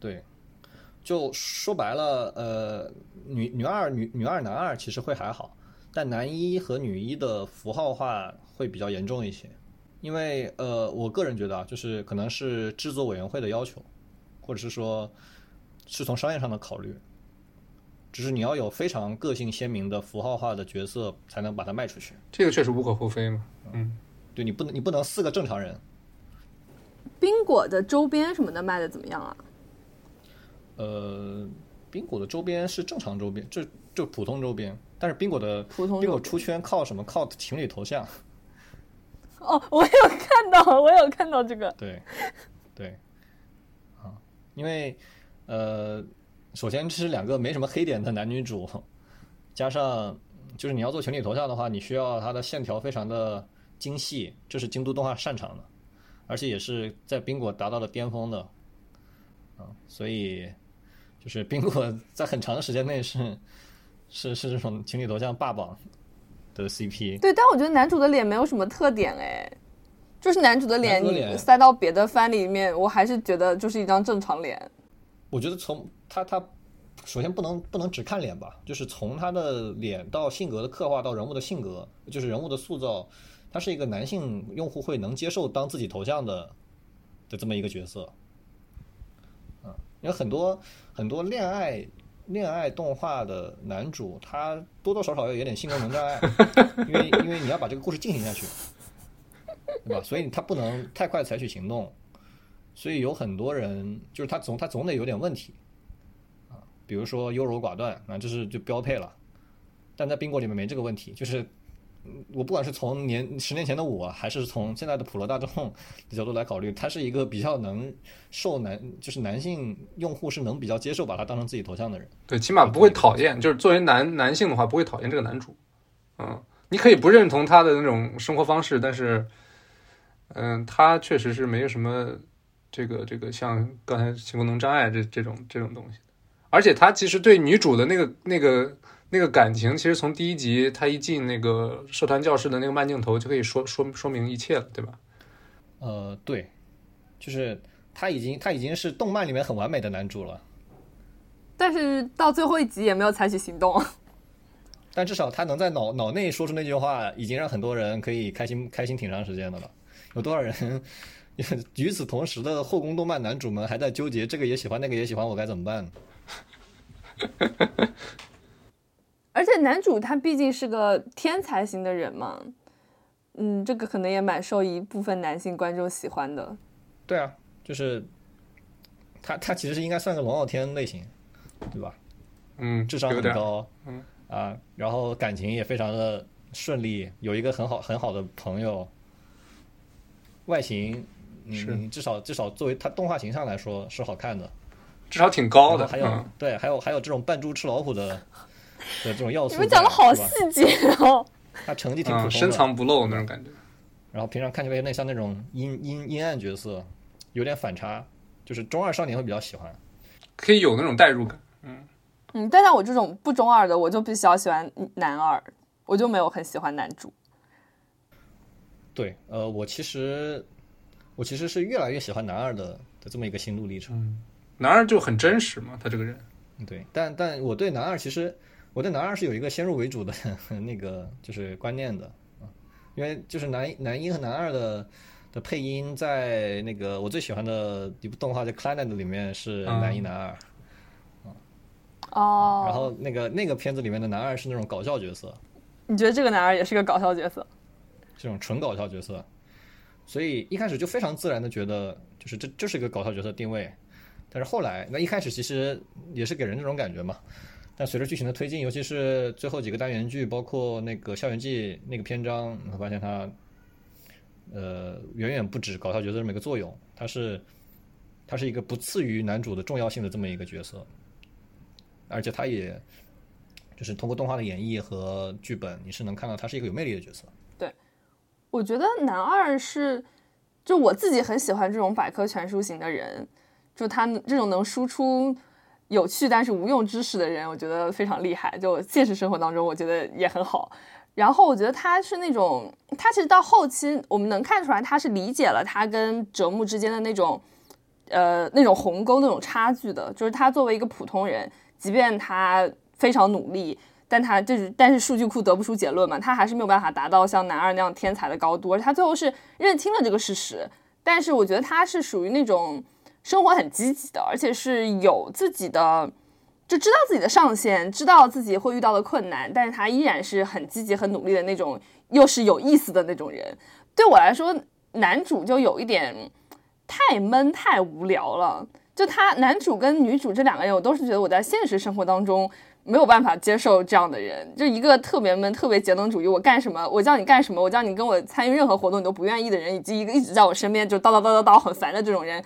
[SPEAKER 1] 对，就说白了，呃，女女二、女女二、男二其实会还好，但男一和女一的符号化会比较严重一些，因为呃，我个人觉得啊，就是可能是制作委员会的要求，或者是说是从商业上的考虑，只是你要有非常个性鲜明的符号化的角色，才能把它卖出去。
[SPEAKER 2] 这个确实无可厚非嘛。嗯，
[SPEAKER 1] 对你不能，你不能四个正常人，
[SPEAKER 3] 冰果的周边什么的卖的怎么样啊？
[SPEAKER 1] 呃，冰果的周边是正常周边，就就普通周边，但是宾果的
[SPEAKER 3] 普通
[SPEAKER 1] 冰果出圈靠什么？靠情侣头像。
[SPEAKER 3] 哦，我有看到，我有看到这个。
[SPEAKER 1] 对，对，啊，因为呃，首先这是两个没什么黑点的男女主，加上就是你要做情侣头像的话，你需要它的线条非常的精细，这是京都动画擅长的，而且也是在宾果达到了巅峰的，啊，所以就是宾果在很长的时间内是是是这种情侣头像霸榜的 CP。
[SPEAKER 3] 对，但我觉得男主的脸没有什么特点哎，就是男主的脸，你塞到别的番里面，我还是觉得就是一张正常脸。
[SPEAKER 1] 我觉得从他他首先不能不能只看脸吧，就是从他的脸到性格的刻画到人物的性格，就是人物的塑造，他是一个男性用户会能接受当自己头像的的这么一个角色。啊，因为很多很多恋爱恋爱动画的男主，他多多少少要有点性功能障碍，因为因为你要把这个故事进行下去，对吧？所以他不能太快采取行动。所以有很多人就是他总他总得有点问题啊，比如说优柔寡断啊，这是就标配了。但在冰果里面没这个问题，就是嗯我不管是从年十年前的我，还是从现在的普罗大众的角度来考虑，他是一个比较能受男就是男性用户是能比较接受把他当成自己头像的人。
[SPEAKER 2] 对，起码不会讨厌，就是作为男男性的话，不会讨厌这个男主。嗯，你可以不认同他的那种生活方式，但是，嗯，他确实是没有什么这个这个像刚才性功能障碍这这种这种东西。而且他其实对女主的那个那个那个感情，其实从第一集他一进那个社团教室的那个慢镜头就可以说说说明一切了，对吧？
[SPEAKER 1] 呃，对，就是他已经他已经是动漫里面很完美的男主了。
[SPEAKER 3] 但是到最后一集也没有采取行动。
[SPEAKER 1] 但至少他能在脑脑内说出那句话，已经让很多人可以开心开心挺长时间的了。有多少人 与此同时的后宫动漫男主们还在纠结这个也喜欢那个也喜欢，我该怎么办？
[SPEAKER 3] 男主他毕竟是个天才型的人嘛，嗯，这个可能也蛮受一部分男性观众喜欢的。
[SPEAKER 1] 对啊，就是他他其实应该算个龙傲天类型，对吧？
[SPEAKER 2] 嗯，
[SPEAKER 1] 智商很高，
[SPEAKER 2] 嗯
[SPEAKER 1] 啊，然后感情也非常的顺利，有一个很好很好的朋友，外形你
[SPEAKER 2] 是
[SPEAKER 1] 至少至少作为他动画形象来说是好看的。
[SPEAKER 2] 至少挺高的。
[SPEAKER 1] 还有、
[SPEAKER 2] 嗯
[SPEAKER 1] 对，还有还有这种扮猪吃老虎的 的这种要素。
[SPEAKER 3] 你们讲的好细节哦。
[SPEAKER 1] 他成绩挺普通
[SPEAKER 2] 嗯，深藏不露那种感觉。
[SPEAKER 1] 然后平常看起来有点像那种阴阴阴暗角色，有点反差，就是中二少年会比较喜欢。
[SPEAKER 2] 可以有那种代入感。
[SPEAKER 3] 嗯，但像我这种不中二的，我就比较喜欢男二，我就没有很喜欢男主。
[SPEAKER 1] 对，呃，我其实我其实是越来越喜欢男二的的这么一个心路历程。
[SPEAKER 2] 男二就很真实嘛，他这个人。
[SPEAKER 1] 对，但但我对男二其实我对男二是有一个先入为主的 那个就是观念的啊，因为就是男男一和男二的的配音在那个我最喜欢的一部动画叫《Clannad》里面是男一男二，
[SPEAKER 3] 哦，
[SPEAKER 1] 然后那个那个片子里面的男二是那种搞笑角色，
[SPEAKER 3] 你觉得这个男二也是个搞笑角色？
[SPEAKER 1] 这种纯搞笑角色，所以一开始就非常自然的觉得就是这就是一个搞笑角色定位，但是后来那一开始其实也是给人这种感觉嘛，但随着剧情的推进，尤其是最后几个单元剧，包括那个《校园季》那个篇章，你会发现它呃远远不止搞笑角色这么一个作用，它是它是一个不次于男主的重要性的这么一个角色，而且他也就是通过动画的演绎和剧本，你是能看到他是一个有魅力的角色。
[SPEAKER 3] 对我觉得男二是，就我自己很喜欢这种百科全书型的人，就他这种能输出有趣但是无用知识的人，我觉得非常厉害。就现实生活当中，我觉得也很好。然后我觉得他是那种，他其实到后期我们能看出来，他是理解了他跟折木之间的那种，呃，那种鸿沟、那种差距的。就是他作为一个普通人，即便他非常努力。但他就是，但是数据库得不出结论嘛，他还是没有办法达到像男二那样天才的高度，而他最后是认清了这个事实。但是我觉得他是属于那种生活很积极的，而且是有自己的，就知道自己的上限，知道自己会遇到的困难，但是他依然是很积极、很努力的那种，又是有意思的那种人。对我来说，男主就有一点太闷、太无聊了。就他男主跟女主这两个人，我都是觉得我在现实生活当中。没有办法接受这样的人，就一个特别闷、特别节能主义，我干什么，我叫你干什么，我叫你跟我参与任何活动，你都不愿意的人，以及一个一直在我身边就叨叨叨叨叨很烦的这种人，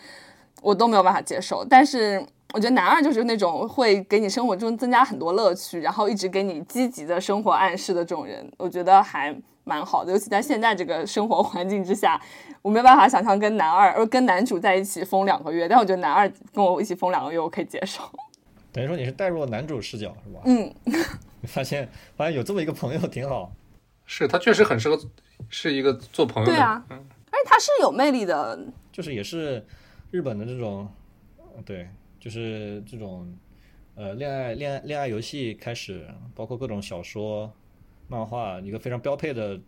[SPEAKER 3] 我都没有办法接受。但是我觉得男二就是那种会给你生活中增加很多乐趣，然后一直给你积极的生活暗示的这种人，我觉得还蛮好的。尤其在现在这个生活环境之下，我没有办法想象跟男二呃跟男主在一起疯两个月，但我觉得男二跟我一起疯两个月，我可以接受。
[SPEAKER 1] 等于说你是带入了男主视角是吧？
[SPEAKER 3] 嗯，
[SPEAKER 1] 发现 发现有这么一个朋友挺好，
[SPEAKER 2] 是他确实很适合是一个做朋友的，
[SPEAKER 3] 对啊，嗯，而且他是有魅力的，
[SPEAKER 1] 就是也是日本的这种，对，就是这种呃恋爱恋爱恋爱游戏开始，包括各种小说、漫画，一个非常标配的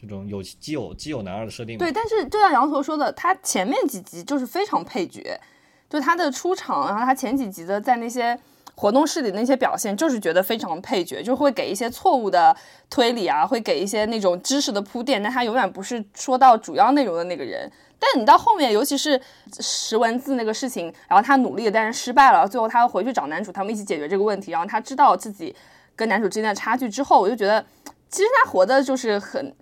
[SPEAKER 1] 这种有基友基友男二的设定。
[SPEAKER 3] 对，但是就像羊驼说的，他前面几集就是非常配角。就他的出场，然后他前几集的在那些活动室里那些表现，就是觉得非常配角，就会给一些错误的推理啊，会给一些那种知识的铺垫，但他永远不是说到主要内容的那个人。但你到后面，尤其是识文字那个事情，然后他努力，但是失败了，最后他要回去找男主，他们一起解决这个问题，然后他知道自己跟男主之间的差距之后，我就觉得其实他活的就是很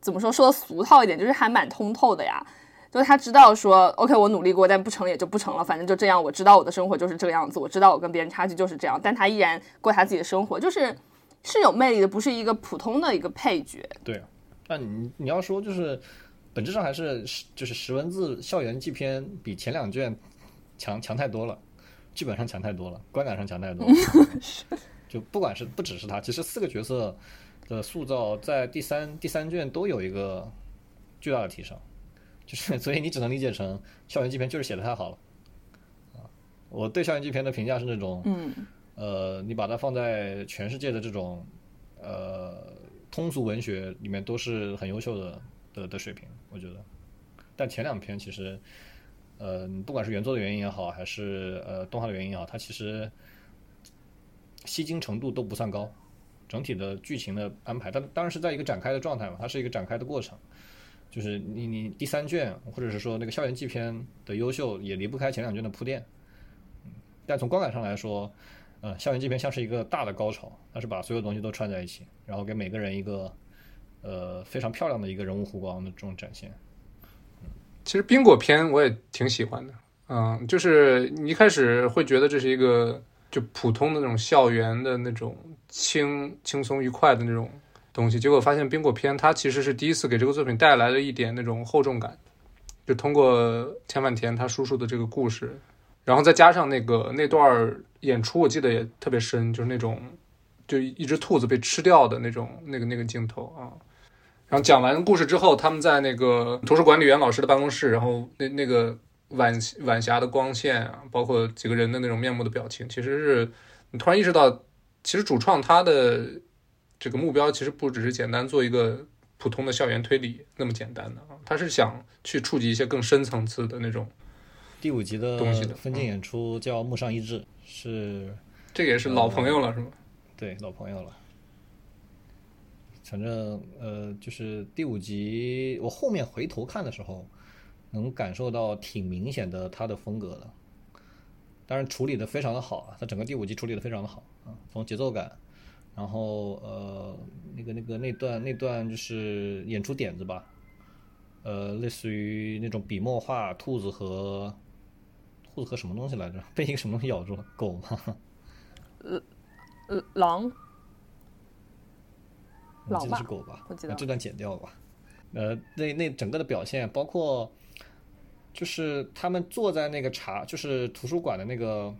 [SPEAKER 3] 怎么说，说的俗套一点，就是还蛮通透的呀。就是他知道说，OK，我努力过，但不成也就不成了，反正就这样。我知道我的生活就是这个样子，我知道我跟别人差距就是这样，但他依然过他自己的生活，就是是有魅力的，不是一个普通的一个配角。
[SPEAKER 1] 对，那你你要说就是本质上还是就是十文字校园纪篇比前两卷强强太多了，剧本上强太多了，观感上强太多了。就不管是不只是他，其实四个角色的塑造在第三第三卷都有一个巨大的提升。就是，所以你只能理解成校园纪片就是写的太好了，啊，我对校园纪片的评价是那种，
[SPEAKER 3] 嗯，
[SPEAKER 1] 呃，你把它放在全世界的这种，呃，通俗文学里面都是很优秀的的的水平，我觉得。但前两篇其实，呃，不管是原作的原因也好，还是呃动画的原因也好，它其实吸睛程度都不算高，整体的剧情的安排，它当然是在一个展开的状态嘛，它是一个展开的过程。就是你你第三卷或者是说那个校园纪篇的优秀也离不开前两卷的铺垫，但从观感上来说，呃，校园纪篇像是一个大的高潮，它是把所有东西都串在一起，然后给每个人一个呃非常漂亮的一个人物弧光的这种展现。
[SPEAKER 2] 其实冰果篇我也挺喜欢的，嗯，就是你一开始会觉得这是一个就普通的那种校园的那种轻轻松愉快的那种。东西，结果发现冰果篇它其实是第一次给这个作品带来了一点那种厚重感，就通过千万田他叔叔的这个故事，然后再加上那个那段演出，我记得也特别深，就是那种就一只兔子被吃掉的那种那个那个镜头啊，然然后讲完故事之后，他们在那个图书管理员老师的办公室，然后那那个晚晚霞的光线啊，包括几个人的那种面目的表情，其实是你突然意识到，其实主创他的这个目标其实不只是简单做一个普通的校园推理那么简单的啊，他是想去触及一些更深层次的那种。
[SPEAKER 1] 第五集的
[SPEAKER 2] 东西的
[SPEAKER 1] 分镜演出叫木上一志，是
[SPEAKER 2] 这个也是老朋友了，是吗？
[SPEAKER 1] 对老朋友了。反正呃，就是第五集，我后面回头看的时候，能感受到挺明显的他的风格的。当然处理的非常的好啊，他整个第五集处理的非常的好啊，从节奏感，然后呃那个那个那段那段就是演出点子吧，呃类似于那种笔墨画兔子和兔子和什么东西来着？被一个什么东西咬住了？狗吗？
[SPEAKER 3] 呃，狼，
[SPEAKER 1] 我记得是狗吧？
[SPEAKER 3] 我记得
[SPEAKER 1] 那这段剪掉吧。呃，那那整个的表现，包括就是他们坐在那个茶，就是图书馆的那个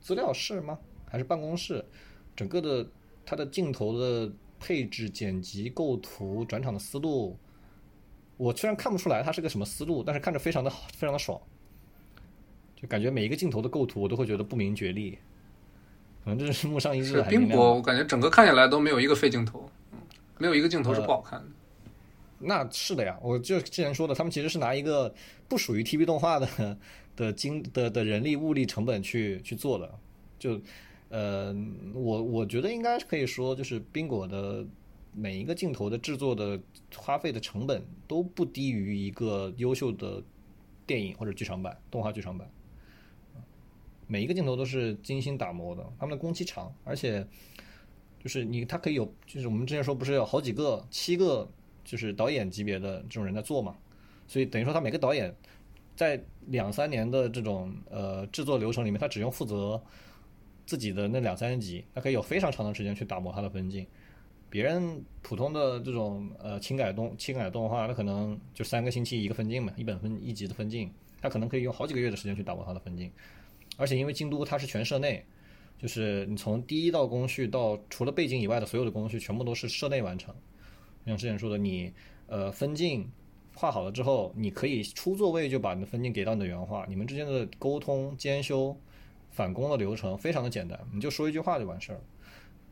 [SPEAKER 1] 资料室吗？还是办公室？整个的它的镜头的配置、剪辑、构图、转场的思路，我虽然看不出来它是个什么思路，但是看着非常的好，非常的爽。就感觉每一个镜头的构图，我都会觉得不明觉厉。可能这是木上一志
[SPEAKER 2] 是冰博，我感觉整个看下来都没有一个废镜头，嗯，没有一个镜头是不好看的。
[SPEAKER 1] 那是的呀，我就之前说的，他们其实是拿一个 不属于 TV 动画的 的精的的人力物力成本去去做的，就呃，我我觉得应该可以说，就是冰果的每一个镜头的制作的花费的成本都不低于一个优秀的电影或者剧场版动画剧场版，每一个镜头都是精心打磨的，他们的工期长，而且就是你他可以有，就是我们之前说不是有好几个七个。就是导演级别的这种人在做嘛，所以等于说他每个导演在两三年的这种呃制作流程里面，他只用负责自己的那两三集，他可以有非常长的时间去打磨他的分镜。别人普通的这种呃轻改动轻改动画，他可能就三个星期一个分镜嘛，一本分一集的分镜，他可能可以用好几个月的时间去打磨他的分镜。而且因为京都它是全社内，就是你从第一道工序到除了背景以外的所有的工序，全部都是社内完成。像之前说的，你呃分镜画好了之后，你可以出座位就把你的分镜给到你的原画，你们之间的沟通、监修、返工的流程非常的简单，你就说一句话就完事儿，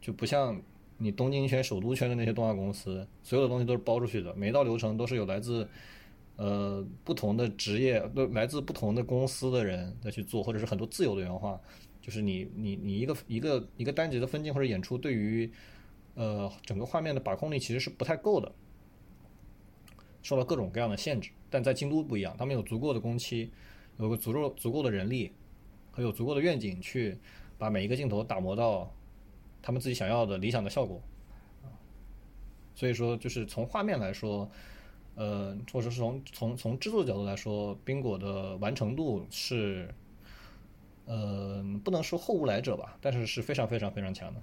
[SPEAKER 1] 就不像你东京圈、首都圈的那些动画公司，所有的东西都是包出去的，每一道流程都是有来自呃不同的职业、都来自不同的公司的人在去做，或者是很多自由的原画，就是你你你一个一个一个单集的分镜或者演出对于。呃，整个画面的把控力其实是不太够的，受到各种各样的限制。但在京都不一样，他们有足够的工期，有个足够足够的人力，和有足够的愿景去把每一个镜头打磨到他们自己想要的理想的效果。所以说，就是从画面来说，呃，或者是从从从制作角度来说，冰果的完成度是，呃，不能说后无来者吧，但是是非常非常非常强的。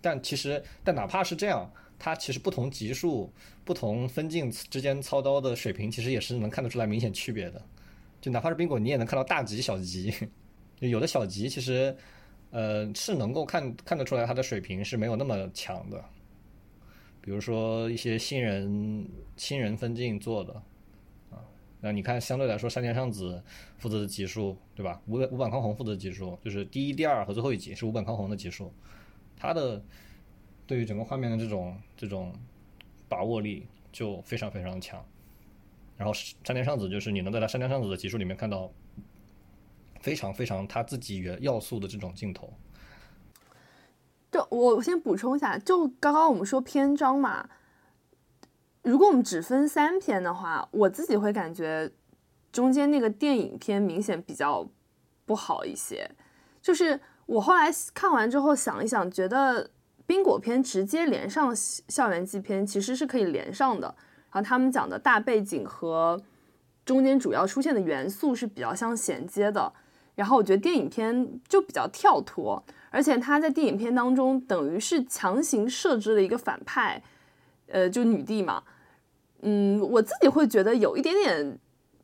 [SPEAKER 1] 但其实，但哪怕是这样，它其实不同级数、不同分镜之间操刀的水平，其实也是能看得出来明显区别的。就哪怕是冰果，你也能看到大级、小级。有的小级其实，呃，是能够看看得出来它的水平是没有那么强的。比如说一些新人新人分镜做的，那你看相对来说，山田尚子负责的集数，对吧？五五坂康弘负责的集数，就是第一、第二和最后一集是五坂康弘的集数。他的对于整个画面的这种这种把握力就非常非常强，然后山田尚子就是你能在他山田尚子的集数里面看到非常非常他自己原要素的这种镜头。
[SPEAKER 3] 就我先补充一下，就刚刚我们说篇章嘛，如果我们只分三篇的话，我自己会感觉中间那个电影篇明显比较不好一些，就是。我后来看完之后想一想，觉得冰果篇直接连上校园季篇其实是可以连上的。然后他们讲的大背景和中间主要出现的元素是比较相衔接的。然后我觉得电影片就比较跳脱，而且他在电影片当中等于是强行设置了一个反派，呃，就女帝嘛。嗯，我自己会觉得有一点点，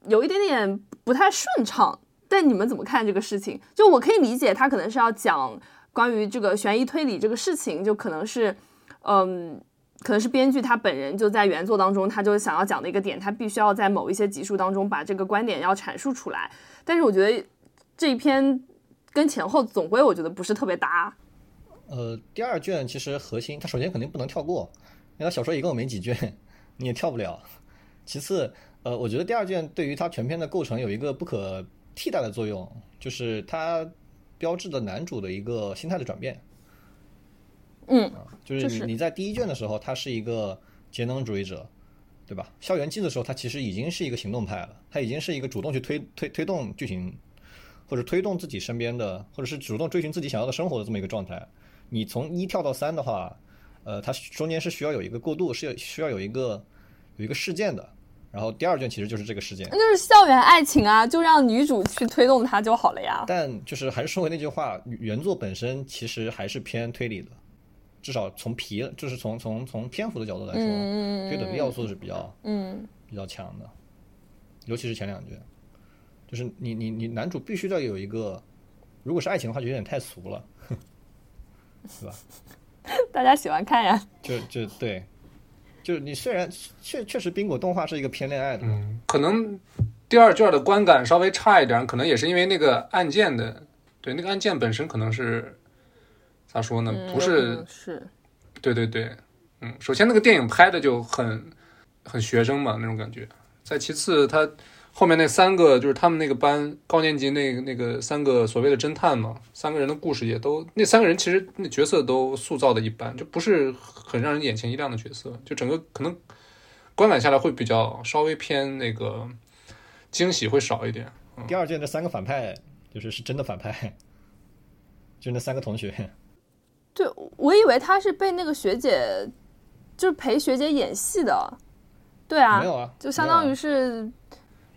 [SPEAKER 3] 有一点点不太顺畅。但你们怎么看这个事情？就我可以理解，他可能是要讲关于这个悬疑推理这个事情，就可能是，嗯，可能是编剧他本人就在原作当中，他就想要讲的一个点，他必须要在某一些集数当中把这个观点要阐述出来。但是我觉得这一篇跟前后总归我觉得不是特别搭。
[SPEAKER 1] 呃，第二卷其实核心，它首先肯定不能跳过，因为它小说一共没几卷，你也跳不了。其次，呃，我觉得第二卷对于它全篇的构成有一个不可替代的作用，就是它标志的男主的一个心态的转变。
[SPEAKER 3] 嗯，
[SPEAKER 1] 就是
[SPEAKER 3] 就是
[SPEAKER 1] 你你在第一卷的时候，他是一个节能主义者，对吧？校园季的时候，他其实已经是一个行动派了，他已经是一个主动去推推推动剧情，或者推动自己身边的，或者是主动追寻自己想要的生活的这么一个状态。你从一跳到三的话，呃，它中间是需要有一个过渡，是有需要有一个有一个事件的。然后第二卷其实就是这个事件，
[SPEAKER 3] 那就是校园爱情啊，就让女主去推动它就好了呀。
[SPEAKER 1] 但就是还是说回那句话，原作本身其实还是偏推理的，至少从皮，就是从从从篇幅的角度来说，
[SPEAKER 3] 嗯
[SPEAKER 1] 推理的要素是比较
[SPEAKER 3] 嗯
[SPEAKER 1] 比较强的，尤其是前两卷，就是你你你男主必须要有一个，如果是爱情的话，就有点太俗了，是吧？
[SPEAKER 3] 大家喜欢看呀。
[SPEAKER 1] 就就对，就是你虽然确确实冰果动画是一个偏恋爱的，
[SPEAKER 2] 嗯，可能第二卷的观感稍微差一点，可能也是因为那个案件的，对那个案件本身可能是咋说呢？
[SPEAKER 3] 嗯
[SPEAKER 2] 不是
[SPEAKER 3] 是。
[SPEAKER 2] 对对对，嗯，首先那个电影拍的就很很学生嘛那种感觉，再其次他后面那三个就是他们那个班高年级那个那个三个所谓的侦探嘛，三个人的故事也都那三个人其实那角色都塑造的一般，就不是很让人眼前一亮的角色，就整个可能观感下来会比较稍微偏那个惊喜会少一点。
[SPEAKER 1] 第二卷那三个反派就是是真的反派，就那三个同学，
[SPEAKER 3] 对，我以为他是被那个学姐，就是陪学姐演戏的。对啊，
[SPEAKER 1] 没有啊，
[SPEAKER 3] 就相当于是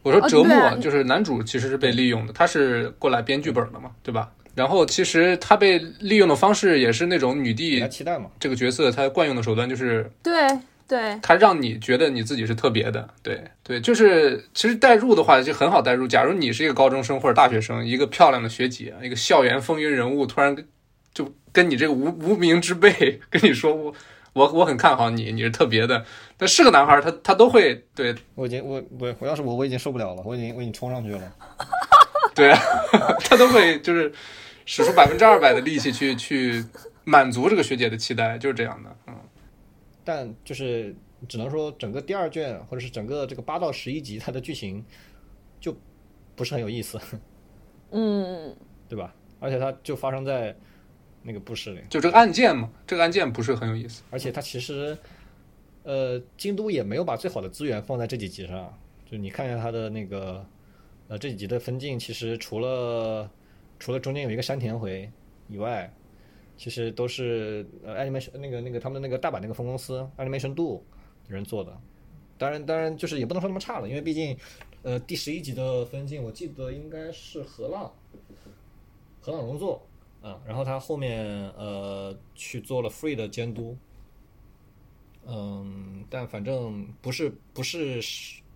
[SPEAKER 2] 我说
[SPEAKER 3] 哦
[SPEAKER 2] 折
[SPEAKER 3] 磨
[SPEAKER 2] 就是男主其实是被利用的，他是过来编剧本的嘛，对吧？然后其实他被利用的方式也是那种女帝
[SPEAKER 1] 期待嘛。
[SPEAKER 2] 这个角色他惯用的手段，就是
[SPEAKER 3] 对对，
[SPEAKER 2] 他让你觉得你自己是特别的，对对，就是其实代入的话就很好代入。假如你是一个高中生或者大学生，一个漂亮的学姐，一个校园风云人物，突然跟就跟你这个无无名之辈 跟你说我我我很看好你，你是特别的，但是个男孩儿他他都会对
[SPEAKER 1] 我已经我我我要是我我已经受不了了，我已经我已经冲上去了。
[SPEAKER 2] 对啊，他都会就是使出百分之二百的力气去去满足这个学姐的期待，就是这样的。嗯，
[SPEAKER 1] 但就是只能说整个第二卷或者是整个这个八到十一集，它的剧情就不是很有意思，
[SPEAKER 3] 嗯，
[SPEAKER 1] 对吧？而且它就发生在那个布市里，
[SPEAKER 2] 就这个案件嘛，这个案件不是很有意思。
[SPEAKER 1] 而且它其实，呃，京都也没有把最好的资源放在这几集上。就你看一下它的那个，呃，这几集的分镜，其实除了除了中间有一个山田回以外，其实都是呃 animation 那个那个他们那个大阪那个分公司 animation 的人做的。当然，当然就是也不能说那么差了，因为毕竟，呃，第十一集的分镜我记得应该是河浪，河浪荣作啊，然后他后面呃去做了 Free 的监督，嗯，但反正不是不是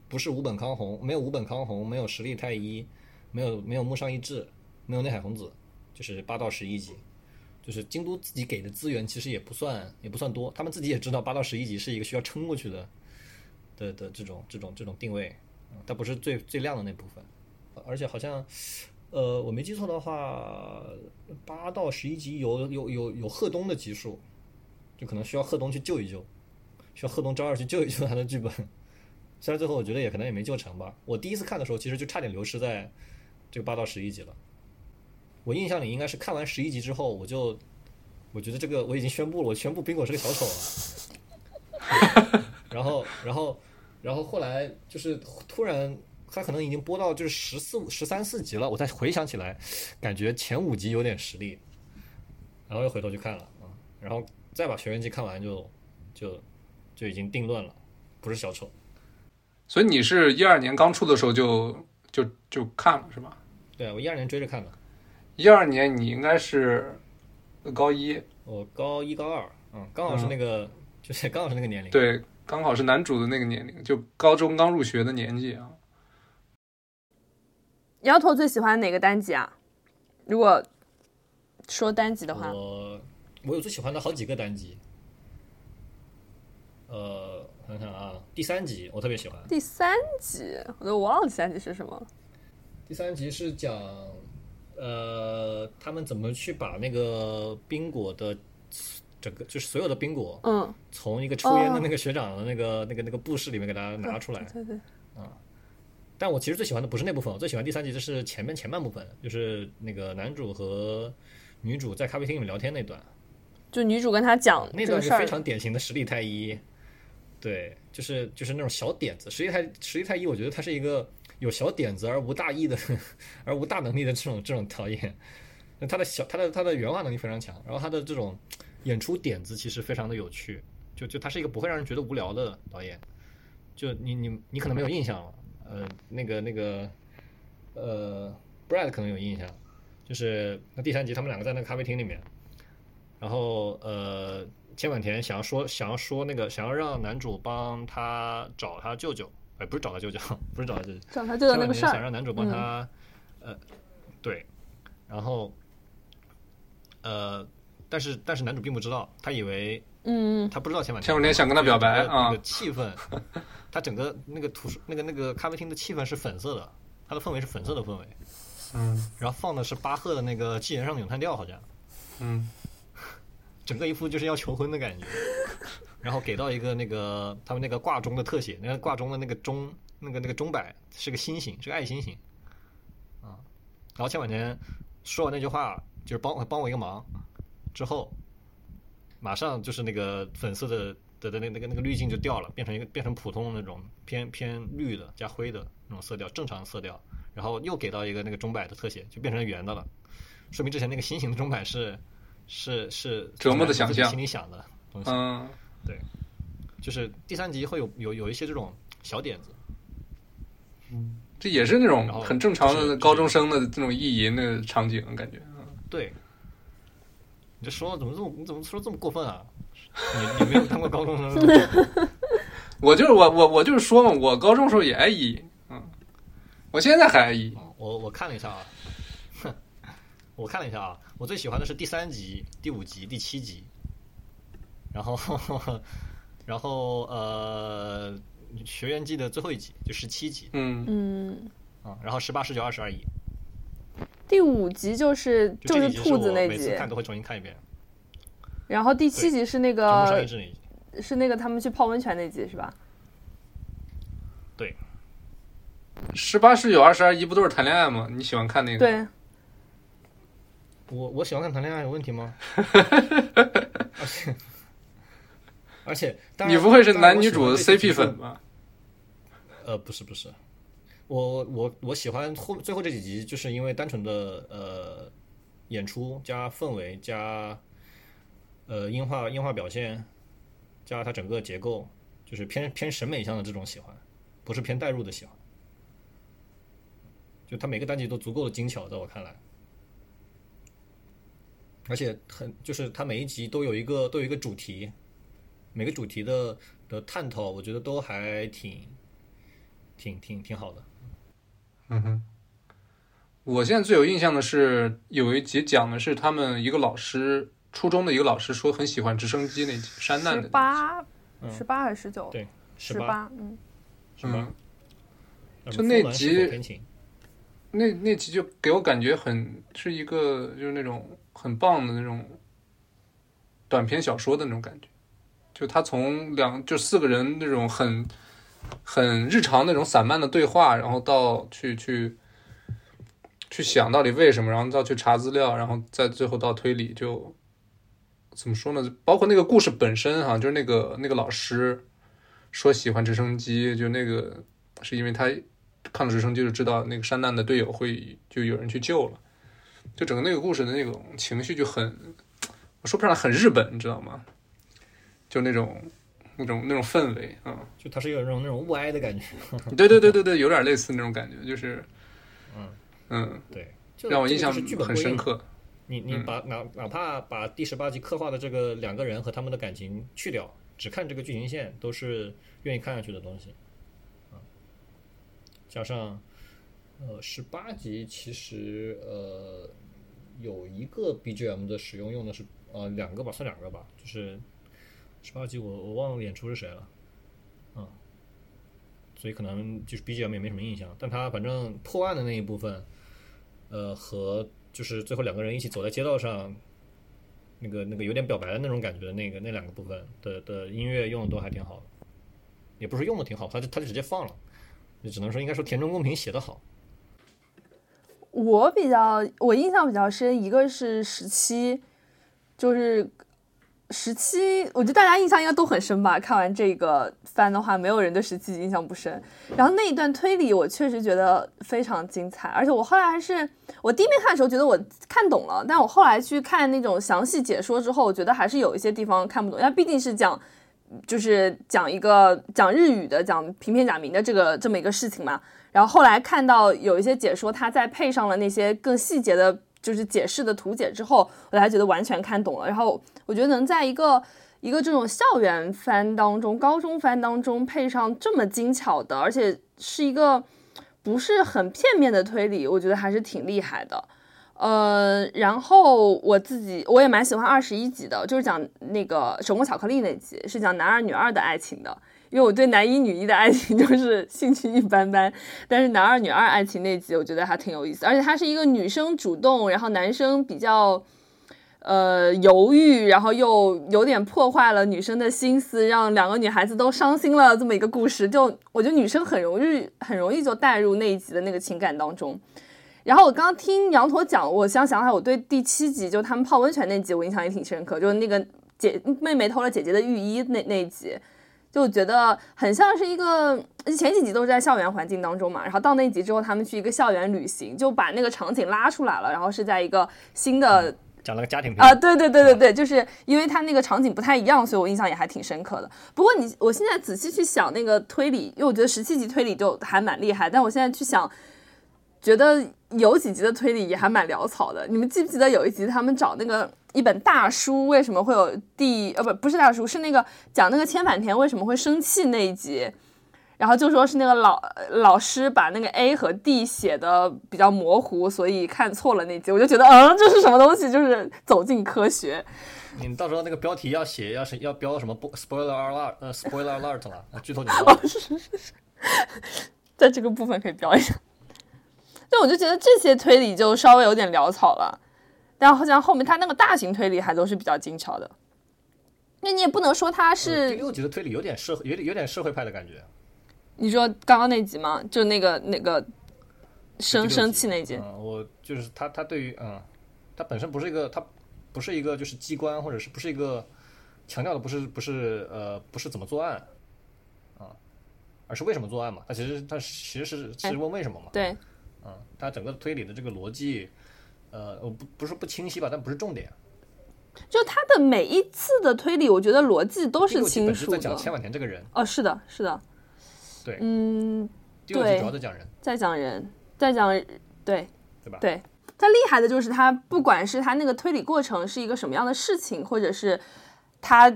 [SPEAKER 1] 不是五本康弘，没有五本康弘，没有实力太一，没有没有木上一志，没有内海红子，就是八到十一集，就是京都自己给的资源其实也不算也不算多，他们自己也知道八到十一集是一个需要撑过去的的的这种这种这种定位，嗯它不是最最亮的那部分，而且好像。呃，我没记错的话，八到十一集有有有有贺东的集数，就可能需要贺东去救一救，需要贺东周二去救一救他的剧本。虽然最后我觉得也可能也没救成吧。我第一次看的时候，其实就差点流失在这个八到十一集了。我印象里应该是看完十一集之后，我就我觉得这个我已经宣布了，我宣布冰果是个小丑了。然后，然后，然后后来就是突然。他可能已经播到就是十四、十三四集了，我再回想起来，感觉前五集有点实力，然后又回头去看了啊，然后再把《学员记》看完就就就已经定论了，不是小丑。
[SPEAKER 2] 所以你是一二年刚出的时候就就就看了是吧？
[SPEAKER 1] 对啊，我一二年追着看的。
[SPEAKER 2] 一二年你应该是高一，
[SPEAKER 1] 我高一高二，嗯，刚好是那个，就是刚好是那个年龄。
[SPEAKER 2] 对，刚好是男主的那个年龄，就高中刚入学的年纪啊。
[SPEAKER 3] 摇头最喜欢哪个单集啊？如果说单集的话，
[SPEAKER 1] 我我有最喜欢的好几个单集，呃，想想啊，第三集我特别喜欢。
[SPEAKER 3] 第三集我都忘了第三集是什么。
[SPEAKER 1] 第三集是讲，呃，他们怎么去把那个冰果的整个，就是所有的冰果，
[SPEAKER 3] 嗯，
[SPEAKER 1] 从一个抽烟的那个学长的那个、那个那个布室里面给他拿出来。
[SPEAKER 3] 对对，
[SPEAKER 1] 但我其实最喜欢的不是那部分，我最喜欢第三集就是前面前半部分，就是那个男主和女主在咖啡厅里面聊天那段。
[SPEAKER 3] 就女主跟他讲
[SPEAKER 1] 那段是非，常典型的实力太一，对，就是就是那种小点子。实力太实力太一，我觉得他是一个有小点子而无大意的，而无大能力的这种这种导演。那他的小他的他的原画能力非常强，然后他的这种演出点子其实非常的有趣，就就他是一个不会让人觉得无聊的导演。就你你你可能没有印象了，呃，那个那个呃，Brad 可能有印象，就是那第三集他们两个在那个咖啡厅里面。然后呃，千满田想要说想要说那个想要让男主帮他找他舅舅，哎，不是找他舅舅，不是找他舅舅，
[SPEAKER 3] 找他舅舅那个事
[SPEAKER 1] 千坂田想，让男主帮他，呃，对，然后呃，但是但是男主并不知道，他以为
[SPEAKER 3] 嗯，
[SPEAKER 1] 他不知道千坂
[SPEAKER 2] 千坂田想跟他表白啊。
[SPEAKER 1] 那个气氛，他整个那个图书那个那个咖啡厅的气氛是粉色的，它的氛围是粉色的氛围，
[SPEAKER 2] 嗯。
[SPEAKER 1] 然后放的是巴赫的那个《纪元上的咏叹调》，好像。
[SPEAKER 2] 嗯。
[SPEAKER 1] 整个一副就是要求婚的感觉，然后给到一个那个他们那个挂钟的特写，那个挂钟的那个钟，那个那个钟摆是个心形，是个爱心形，啊，然后前两天说完那句话，就是帮帮我一个忙，之后，马上就是那个粉色的的的那那个那个滤镜就掉了，变成一个变成普通的那种偏偏绿的加灰的那种色调，正常色调，然后又给到一个那个钟摆的特写，就变成圆的了，说明之前那个心形的钟摆是是是
[SPEAKER 2] 折磨的想象
[SPEAKER 1] 心里想的东西，
[SPEAKER 2] 嗯，
[SPEAKER 1] 就是第三集会有有有一些这种小点子，嗯
[SPEAKER 2] 这也是那种很正常的高中生的这种意淫的场景，感觉。
[SPEAKER 1] 对，你这说怎么这么你怎么说这么过分啊？你你没有当过高中生？
[SPEAKER 2] 我就是我我我就是说嘛，我高中时候也爱意，嗯，我现在还爱意。
[SPEAKER 1] 我我看了一下啊，哼，我看了一下啊，我最喜欢的是第三集、第五集、第七集，然后然后呃，学员季的最后一集就十七集
[SPEAKER 2] 嗯，
[SPEAKER 3] 嗯，
[SPEAKER 1] 啊，然后十八、十九、二十二一，
[SPEAKER 3] 第五集就是
[SPEAKER 1] 就是
[SPEAKER 3] 兔子那
[SPEAKER 1] 集每次
[SPEAKER 3] 集，
[SPEAKER 1] 看都会重新看一遍，
[SPEAKER 3] 然后第七集是那个
[SPEAKER 1] 那。
[SPEAKER 3] 是那个他们去泡温泉那集是吧？
[SPEAKER 1] 对，
[SPEAKER 2] 十八、十九、二十二一不都是谈恋爱吗？你喜欢看那个？，
[SPEAKER 3] 对，
[SPEAKER 1] 我我喜欢看谈恋爱有问题吗？而且而且，
[SPEAKER 2] 你不会是男女主 CP 粉吧？
[SPEAKER 1] 呃，不是不是，我我我喜欢后最后这几集，就是因为单纯的呃演出加氛围加呃音画音画表现加它整个结构，就是偏偏审美向的这种喜欢，不是偏代入的喜欢。就它每个单集都足够的精巧，在我看来，而且很就是它每一集都有一个都有一个主题，每个主题的的探讨，我觉得都还挺挺挺挺好的。
[SPEAKER 2] 嗯哼。我现在最有印象的是有一集讲的是他们一个老师，初中的一个老师说很喜欢直升机那集，山难
[SPEAKER 3] 十
[SPEAKER 2] 的。
[SPEAKER 3] 八
[SPEAKER 1] 嗯。
[SPEAKER 3] 十八还是十九？
[SPEAKER 1] 对，
[SPEAKER 3] 十
[SPEAKER 1] 八，
[SPEAKER 3] 嗯，
[SPEAKER 1] 十八
[SPEAKER 2] 嗯，就那集那那集就给我感觉很是一个就是那种很棒的那种短篇小说的那种感觉，就他从两就四个人那种很很日常那种散漫的对话，然后到去去去想到底为什么，然后到去查资料，然后再最后到推理，就怎么说呢？包括那个故事本身哈、就是那个那个老师说喜欢直升机，就那个是因为他看了直升机就知道那个山难的队友会就有人去救了，就整个那个故事的那种情绪就很，我说不上来很日本，你知道吗？就那种那种那种氛围啊、
[SPEAKER 1] 就它是有那种那种物哀的感觉。
[SPEAKER 2] 嗯，对对对对对，有点类似那种感觉，就是
[SPEAKER 1] 嗯
[SPEAKER 2] 嗯，
[SPEAKER 1] 对，
[SPEAKER 2] 让我印象很。深刻。
[SPEAKER 1] 你你
[SPEAKER 2] 嗯
[SPEAKER 1] 把哪哪怕把第十八集刻画的这个两个人和他们的感情去掉，只看这个剧情线，都是愿意看下去的东西。啊，加上呃十八集其实呃有一个 BGM 的使用用的是呃两个吧，算两个吧，就是十八集我我忘了演出是谁了，嗯，所以可能就是 BGM 也没什么印象，但他反正破案的那一部分，呃，和就是最后两个人一起走在街道上，那个那个有点表白的那种感觉的那个那两个部分的的音乐用的都还挺好的，也不是用的挺好，他就他就直接放了，就只能说应该说田中公平写的好。
[SPEAKER 3] 我比较我印象比较深，一个是十七，就是十七，我觉得大家印象应该都很深吧。看完这个番的话，没有人对十七印象不深。然后那一段推理，我确实觉得非常精彩，而且我后来还是我第一遍看的时候觉得我看懂了，但我后来去看那种详细解说之后，我觉得还是有一些地方看不懂，因为毕竟是讲就是讲一个讲日语的，讲平片假名的这个这么一个事情嘛。然后后来看到有一些解说，他在配上了那些更细节的，就是解释的图解之后，我才觉得完全看懂了。然后我觉得能在一个一个这种校园番当中、高中番当中配上这么精巧的，而且是一个不是很片面的推理，我觉得还是挺厉害的。呃，然后我自己我也蛮喜欢二十一集的，就是讲那个手工巧克力那集，是讲男二女二的爱情的。因为我对男一女一的爱情 就是兴趣一般般，但是男二女二爱情那集我觉得还挺有意思，而且它是一个女生主动，然后男生比较呃犹豫，然后又有点破坏了女生的心思，让两个女孩子都伤心了这么一个故事。就我觉得女生很容易很容易就带入那一集的那个情感当中。然后我刚刚听羊驼讲，我想想起来，我对第七集就他们泡温泉那集我印象也挺深刻，就是那个姐妹妹偷了姐姐的浴衣那那一集。就觉得很像是一个前几集都是在校园环境当中嘛，然后到那集之后，他们去一个校园旅行，就把那个场景拉出来了，然后是在一个新的
[SPEAKER 1] 讲了个家庭片
[SPEAKER 3] 啊，对对对对对，就是因为它那个场景不太一样，所以我印象也还挺深刻的。不过你我现在仔细去想那个推理，因为我觉得十七集推理就还蛮厉害，但我现在去想，觉得有几集的推理也还蛮潦草的。你们记不记得有一集他们找那个？一本大书为什么会有第呃不不是大书是那个讲那个千反田为什么会生气那一集，然后就说是那个老老师把那个 A 和 D 写的比较模糊，所以看错了那集，我就觉得嗯这是什么东西，就是走进科学。
[SPEAKER 1] 你到时候那个标题要写要是要标什么不 spoiler alert 呃 spoiler alert 了，剧透你
[SPEAKER 3] 哦是是是，在这个部分可以标一下。但我就觉得这些推理就稍微有点潦草了。但好像后面他那个大型推理还都是比较精巧的，那你也不能说他是
[SPEAKER 1] 第六集的推理有点社有点有点社会派的感觉。
[SPEAKER 3] 你说刚刚那集吗？就那个那个生生气那集？
[SPEAKER 1] 嗯，我就是他他对于嗯，他本身不是一个他不是一个就是机关或者是不是一个强调的不是不是呃不是怎么作案啊，而是为什么作案嘛？他其实他其实是其实问为什么嘛？
[SPEAKER 3] 对，
[SPEAKER 1] 嗯，他整个推理的这个逻辑。呃，我不不是不清晰吧，但不是重点。
[SPEAKER 3] 就他的每一次的推理，我觉得逻辑都是清楚
[SPEAKER 1] 的。在讲千万田这个人。
[SPEAKER 3] 哦，是的，是的。
[SPEAKER 1] 对，
[SPEAKER 3] 嗯，
[SPEAKER 1] 第二集主要在讲人，
[SPEAKER 3] 在讲人，在讲对，
[SPEAKER 1] 对吧？
[SPEAKER 3] 对，他厉害的就是他，不管是他那个推理过程是一个什么样的事情，或者是他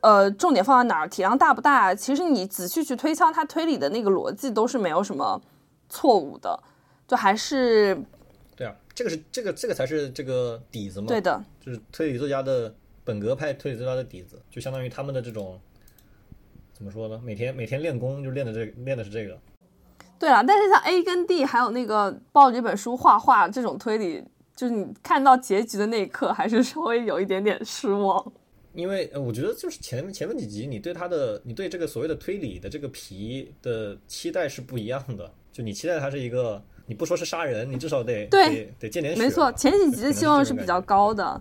[SPEAKER 3] 呃重点放在哪儿，体量大不大，其实你仔细去推敲他推理的那个逻辑，都是没有什么错误的，就还是。
[SPEAKER 1] 对啊，这个是这个这个才是这个底子嘛。
[SPEAKER 3] 对的，
[SPEAKER 1] 就是推理作家的本格派推理作家的底子，就相当于他们的这种怎么说呢？每天每天练功就练的这练的是这个。
[SPEAKER 3] 对啊，但是像 A 跟 D 还有那个抱着一本书画画这种推理，就是你看到结局的那一刻，还是稍微有一点点失望。
[SPEAKER 1] 因为我觉得就是前前面几集你对他的你对这个所谓的推理的这个皮的期待是不一样的，就你期待他是一个。你不说是杀人，你至少得
[SPEAKER 3] 对
[SPEAKER 1] 得见点血。
[SPEAKER 3] 没错，前几集的 希望是比较高的，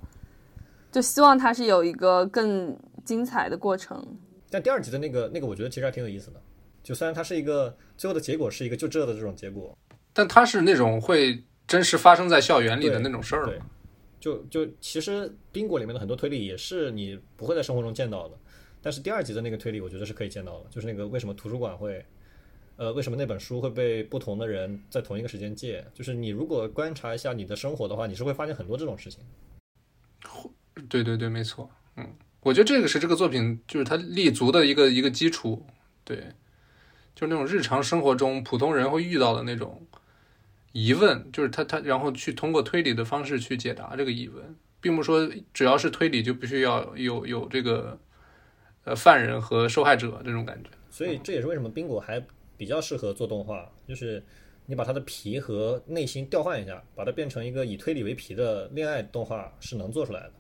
[SPEAKER 3] 就希望它是有一个更精彩的过程。
[SPEAKER 1] 但第二集的那个那个，我觉得其实还挺有意思的。就虽然它是一个最后的结果是一个就这的这种结果，
[SPEAKER 2] 但它是那种会真实发生在校园里的那种事儿。
[SPEAKER 1] 对，就就其实宾果里面的很多推理也是你不会在生活中见到的，但是第二集的那个推理，我觉得是可以见到的，就是那个为什么图书馆会。呃，为什么那本书会被不同的人在同一个时间借？就是你如果观察一下你的生活的话，你是会发现很多这种事情。
[SPEAKER 2] 对对对，没错。嗯，我觉得这个是这个作品就是它立足的一个一个基础。对，就是那种日常生活中普通人会遇到的那种疑问，就是他他然后去通过推理的方式去解答这个疑问，并不说只要是推理就必须要有有这个呃犯人和受害者这种感觉。
[SPEAKER 1] 所以这也是为什么冰果还比较适合做动画，就是你把它的皮和内心调换一下，把它变成一个以推理为皮的恋爱动画是能做出来的，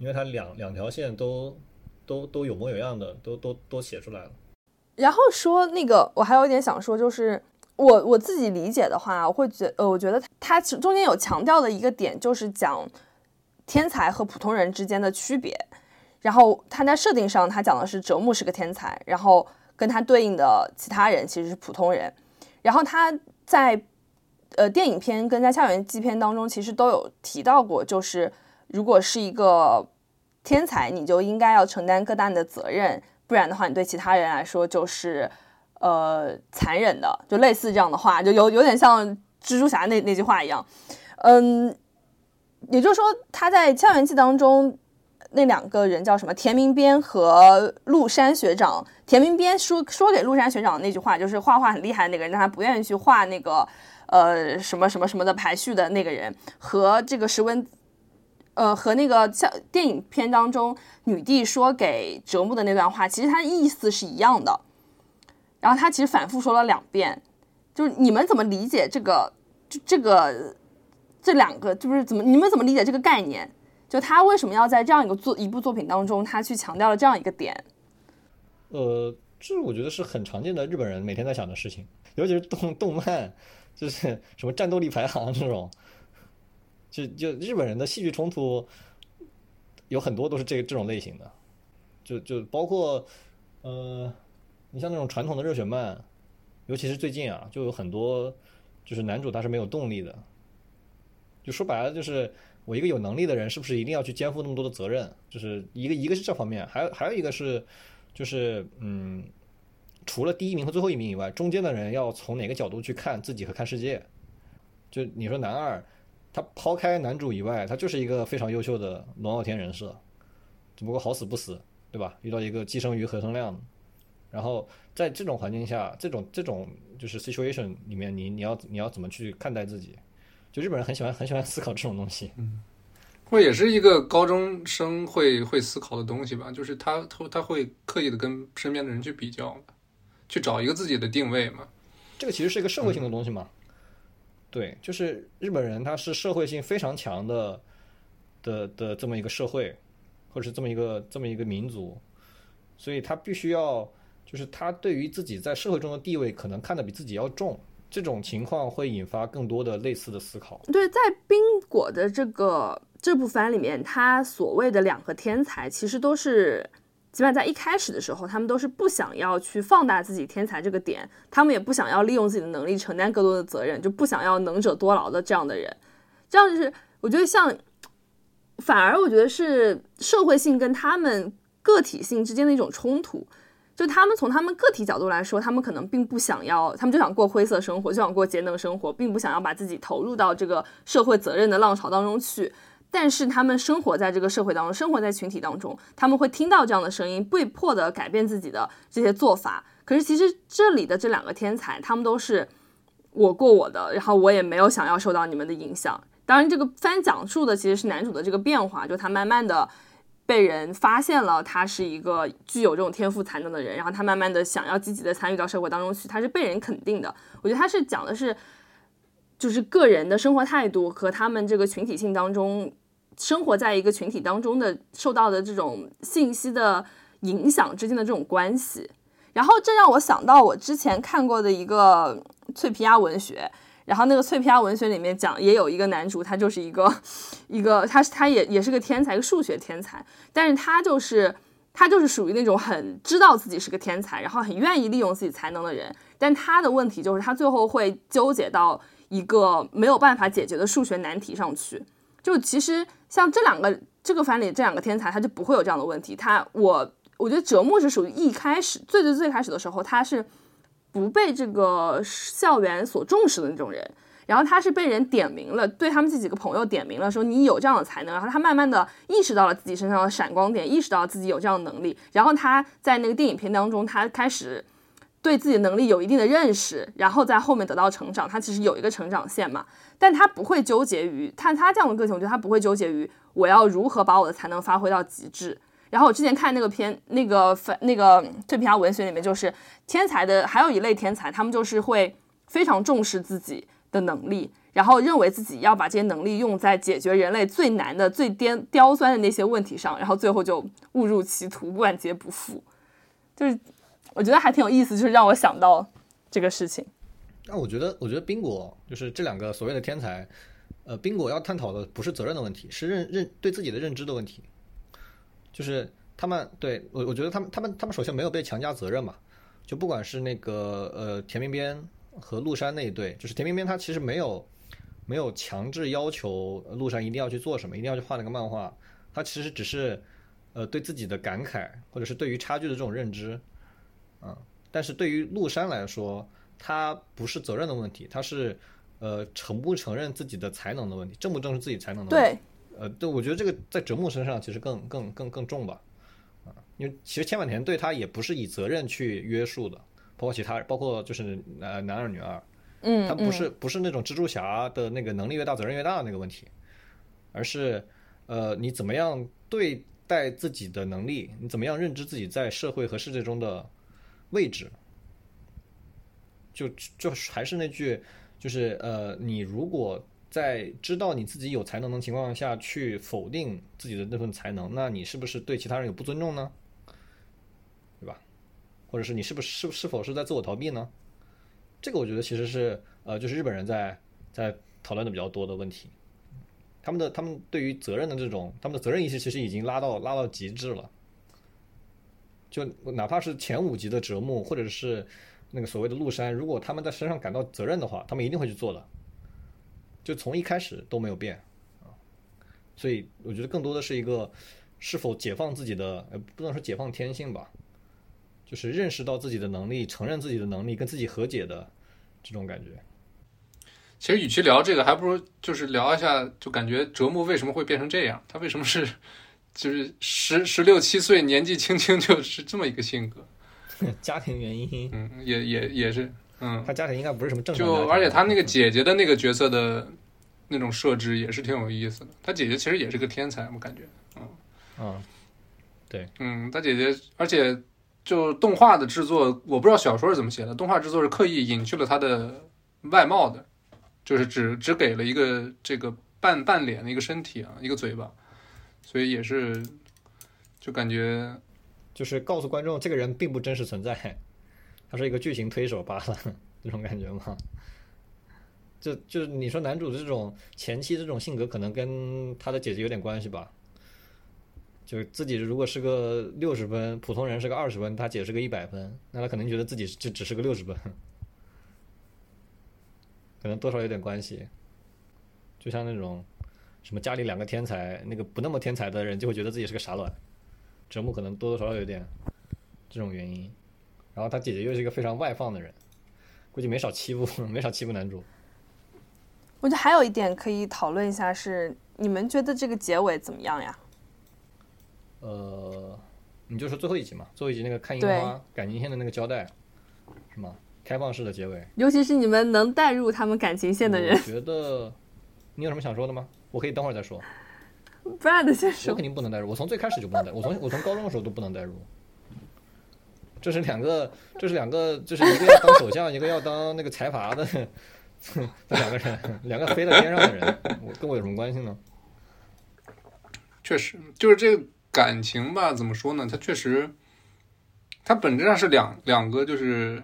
[SPEAKER 1] 因为它两两条线都都都有模有样的，都都都写出来了。
[SPEAKER 3] 然后说那个，我还有一点想说，就是我我自己理解的话，我会觉呃，我觉得它中间有强调的一个点，就是讲天才和普通人之间的区别。然后他在设定上，他讲的是哲木是个天才，然后跟他对应的其他人其实是普通人。然后他在呃电影片跟在校园纪片当中，其实都有提到过，就是如果是一个天才，你就应该要承担更大的责任，不然的话，你对其他人来说就是呃残忍的，就类似这样的话，就有有点像蜘蛛侠那那句话一样。嗯，也就是说，他在校园记当中。那两个人叫什么？田明边和陆山学长。田明边说说给陆山学长那句话，就是画画很厉害的那个人，但他不愿意去画那个呃什么什么什么的排序的那个人，和这个石文，呃和那个像电影片当中女帝说给折木的那段话，其实它意思是一样的。然后他其实反复说了两遍，就是你们怎么理解这个？就这个这两个，就是怎么你们怎么理解这个概念？就他为什么要在这样一个作一部作品当中，他去强调了这样一个点？
[SPEAKER 1] 呃，这我觉得是很常见的日本人每天在想的事情，尤其是动动漫，就是什么战斗力排行这种，就就日本人的戏剧冲突有很多都是这这种类型的，就就包括呃，你像那种传统的热血漫，尤其是最近啊，就有很多就是男主他是没有动力的，就说白了就是。我一个有能力的人，是不是一定要去肩负那么多的责任？就是一个一个是这方面，还有还有一个是，就是嗯，除了第一名和最后一名以外，中间的人要从哪个角度去看自己和看世界？就你说男二，他抛开男主以外，他就是一个非常优秀的龙傲天人设，只不过好死不死，对吧？遇到一个寄生于何生亮，然后在这种环境下，这种这种就是 situation 里面，你你要你要怎么去看待自己？就日本人很喜欢很喜欢思考这种东西，
[SPEAKER 2] 嗯，会也是一个高中生会会思考的东西吧，就是他他他会刻意的跟身边的人去比较，去找一个自己的定位嘛。
[SPEAKER 1] 这个其实是一个社会性的东西嘛，对，就是日本人他是社会性非常强的的的这么一个社会，或者是这么一个这么一个民族，所以他必须要就是他对于自己在社会中的地位可能看得比自己要重。这种情况会引发更多的类似的思考。
[SPEAKER 3] 对，在冰果的这个这部番里面，他所谓的两个天才，其实都是，起码在一开始的时候，他们都是不想要去放大自己天才这个点，他们也不想要利用自己的能力承担更多的责任，就不想要能者多劳的这样的人。这样就是，我觉得像，反而我觉得是社会性跟他们个体性之间的一种冲突。就他们从他们个体角度来说，他们可能并不想要，他们就想过灰色生活，就想过节能生活，并不想要把自己投入到这个社会责任的浪潮当中去。但是他们生活在这个社会当中，生活在群体当中，他们会听到这样的声音，被迫的改变自己的这些做法。可是其实这里的这两个天才，他们都是我过我的，然后我也没有想要受到你们的影响。当然，这个番讲述的其实是男主的这个变化，就他慢慢的。被人发现了，他是一个具有这种天赋才能的人，然后他慢慢的想要积极的参与到社会当中去，他是被人肯定的。我觉得他是讲的是，就是个人的生活态度和他们这个群体性当中，生活在一个群体当中的受到的这种信息的影响之间的这种关系。然后这让我想到我之前看过的一个脆皮鸭文学。然后那个脆皮鸭文学里面讲，也有一个男主，他就是一个，一个，他是他也也是个天才，个数学天才，但是他就是他就是属于那种很知道自己是个天才，然后很愿意利用自己才能的人，但他的问题就是他最后会纠结到一个没有办法解决的数学难题上去。就其实像这两个这个番里这两个天才，他就不会有这样的问题。他我我觉得折木是属于一开始最最最开始的时候，他是。不被这个校园所重视的那种人，然后他是被人点名了，对他们这几个朋友点名了，说你有这样的才能，然后他慢慢的意识到了自己身上的闪光点，意识到自己有这样的能力，然后他在那个电影片当中，他开始对自己能力有一定的认识，然后在后面得到成长，他其实有一个成长线嘛，但他不会纠结于，看他这样的个性，我觉得他不会纠结于我要如何把我的才能发挥到极致。然后我之前看那个片，那个反那个蜕皮侠文学里面，就是天才的还有一类天才，他们就是会非常重视自己的能力，然后认为自己要把这些能力用在解决人类最难的、最颠刁钻的那些问题上，然后最后就误入歧途，万劫不复。就是我觉得还挺有意思，就是让我想到这个事情。
[SPEAKER 1] 那我觉得，我觉得宾果就是这两个所谓的天才，呃，宾果要探讨的不是责任的问题，是认认对自己的认知的问题。就是他们对我，我觉得他们他们他们首先没有被强加责任嘛，就不管是那个呃田边边和陆山那一对，就是田边边他其实没有没有强制要求陆山一定要去做什么，一定要去画那个漫画，他其实只是呃对自己的感慨，或者是对于差距的这种认知，啊，但是对于陆山来说，他不是责任的问题，他是呃承不承认自己的才能的问题，正不正视自己才能的问题。
[SPEAKER 3] 对，
[SPEAKER 1] 呃，对，我觉得这个在折木身上其实更更更更重吧，啊，因为其实千坂田对他也不是以责任去约束的，包括其他，包括就是呃男二女二，
[SPEAKER 3] 嗯，
[SPEAKER 1] 他不是不是那种蜘蛛侠的那个能力越大责任越大的那个问题，而是呃你怎么样对待自己的能力，你怎么样认知自己在社会和世界中的位置，就就还是那句，就是呃你如果在知道你自己有才能的情况下去否定自己的那份才能，那你是不是对其他人有不尊重呢？对吧？或者是你是不是是是否是在自我逃避呢？这个我觉得其实是呃，就是日本人在在讨论的比较多的问题。他们的他们对于责任的这种，他们的责任意识其实已经拉到拉到极致了。就哪怕是前五集的折木，或者是那个所谓的陆山，如果他们在身上感到责任的话，他们一定会去做的。就从一开始都没有变啊，所以我觉得更多的是一个是否解放自己的，不能说解放天性吧，就是认识到自己的能力，承认自己的能力，跟自己和解的这种感觉。
[SPEAKER 2] 其实与其聊这个，还不如就是聊一下，就感觉折木为什么会变成这样？他为什么是就是十十六七岁年纪轻轻就是这么一个性格？
[SPEAKER 1] 家庭原因，
[SPEAKER 2] 嗯，也也也是，嗯，
[SPEAKER 1] 他家庭应该不是什么正常。
[SPEAKER 2] 就而且他那个姐姐的那个角色的那种设置也是挺有意思的。他姐姐其实也是个天才，我感觉，嗯
[SPEAKER 1] 嗯，对
[SPEAKER 2] 嗯，他姐姐，而且就动画的制作，我不知道小说是怎么写的，动画制作是刻意隐去了他的外貌的，就是只只给了一个这个半半脸的一个身体啊，一个嘴巴，所以也是就感觉
[SPEAKER 1] 就是告诉观众这个人并不真实存在，他是一个剧情推手罢了，这种感觉吗？就就是你说男主这种前期这种性格，可能跟他的姐姐有点关系吧。就自己如果是个六十分，普通人是个二十分，他姐是个一百分，那他可能觉得自己就只是个六十分，可能多少有点关系。就像那种什么家里两个天才，那个不那么天才的人就会觉得自己是个傻卵。折木可能多多少少有点这种原因，然后他姐姐又是一个非常外放的人，估计没少欺负，没少欺负男主。
[SPEAKER 3] 我觉得还有一点可以讨论一下是，你们觉得这个结尾怎么样呀？
[SPEAKER 1] 呃，你就说最后一集嘛，最后一集那个看樱花感情线的那个交代，是吗？开放式的结尾。
[SPEAKER 3] 尤其是你们能带入他们感情线的人
[SPEAKER 1] 我觉得你有什么想说的吗？我可以等会儿再说。
[SPEAKER 3] ，Brad 先
[SPEAKER 1] 我肯。定不能代入，我从最开始就不能代入，我从我从高中的时候都不能代入。这是两个，这是两个，就是一个要当首相，一个要当那个财阀的，这两个人，两个飞在天上的人，我跟我有什么关系呢？
[SPEAKER 2] 确实就是这个感情吧，怎么说呢？它确实，它本质上是两两个就是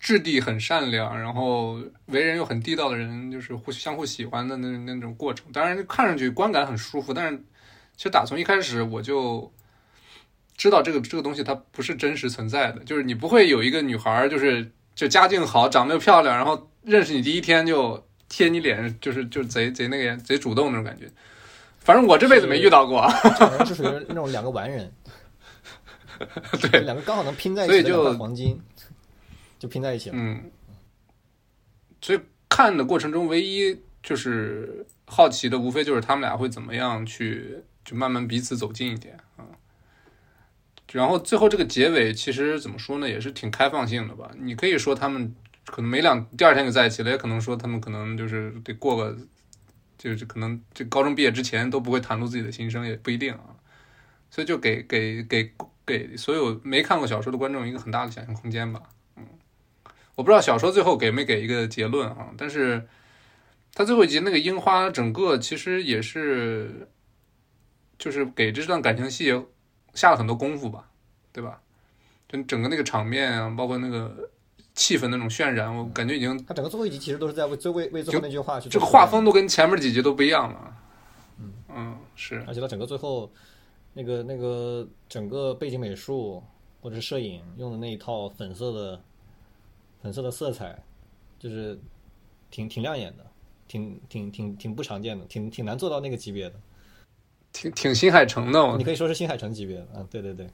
[SPEAKER 2] 质地很善良，然后为人又很地道的人，就是互相互喜欢的那那种过程。当然，看上去观感很舒服，但是其实打从一开始我就知道这个这个东西它不是真实存在的，就是你不会有一个女孩儿就是就家境好，长得又漂亮，然后认识你第一天就贴你脸，就是就贼贼那个贼主动那种感觉。反正我这辈子没遇到过。
[SPEAKER 1] 这种人是属于那种两个完人，
[SPEAKER 2] 对，
[SPEAKER 1] 两个刚好能拼在一起的黄金，就拼在一起了。
[SPEAKER 2] 嗯，所以看的过程中，唯一就是好奇的，无非就是他们俩会怎么样去，就慢慢彼此走近一点啊。然后最后这个结尾，其实怎么说呢，也是挺开放性的吧。你可以说他们可能没两第二天就在一起了，也可能说他们可能就是得过个，就是可能这高中毕业之前都不会袒露自己的心声，也不一定啊。所以就给给给给所有没看过小说的观众一个很大的想象空间吧。嗯，我不知道小说最后给没给一个结论啊，但是他最后一集那个樱花，整个其实也是就是给这段感情戏下了很多功夫吧，对吧？就整个那个场面啊，包括那个气氛那种渲染，我感觉已经
[SPEAKER 1] 他整个最后一集其实都是在为最为为最后那句话去
[SPEAKER 2] 这个画风都跟前面几集都不一样了。嗯嗯，是，
[SPEAKER 1] 而且他整个最后那个那个整个背景美术或者是摄影用的那一套粉色的粉色的色彩，就是挺挺亮眼的，挺挺挺挺不常见的，挺挺难做到那个级别的。
[SPEAKER 2] 挺挺新海诚的，
[SPEAKER 1] 你可以说是新海诚级别的啊，对对对。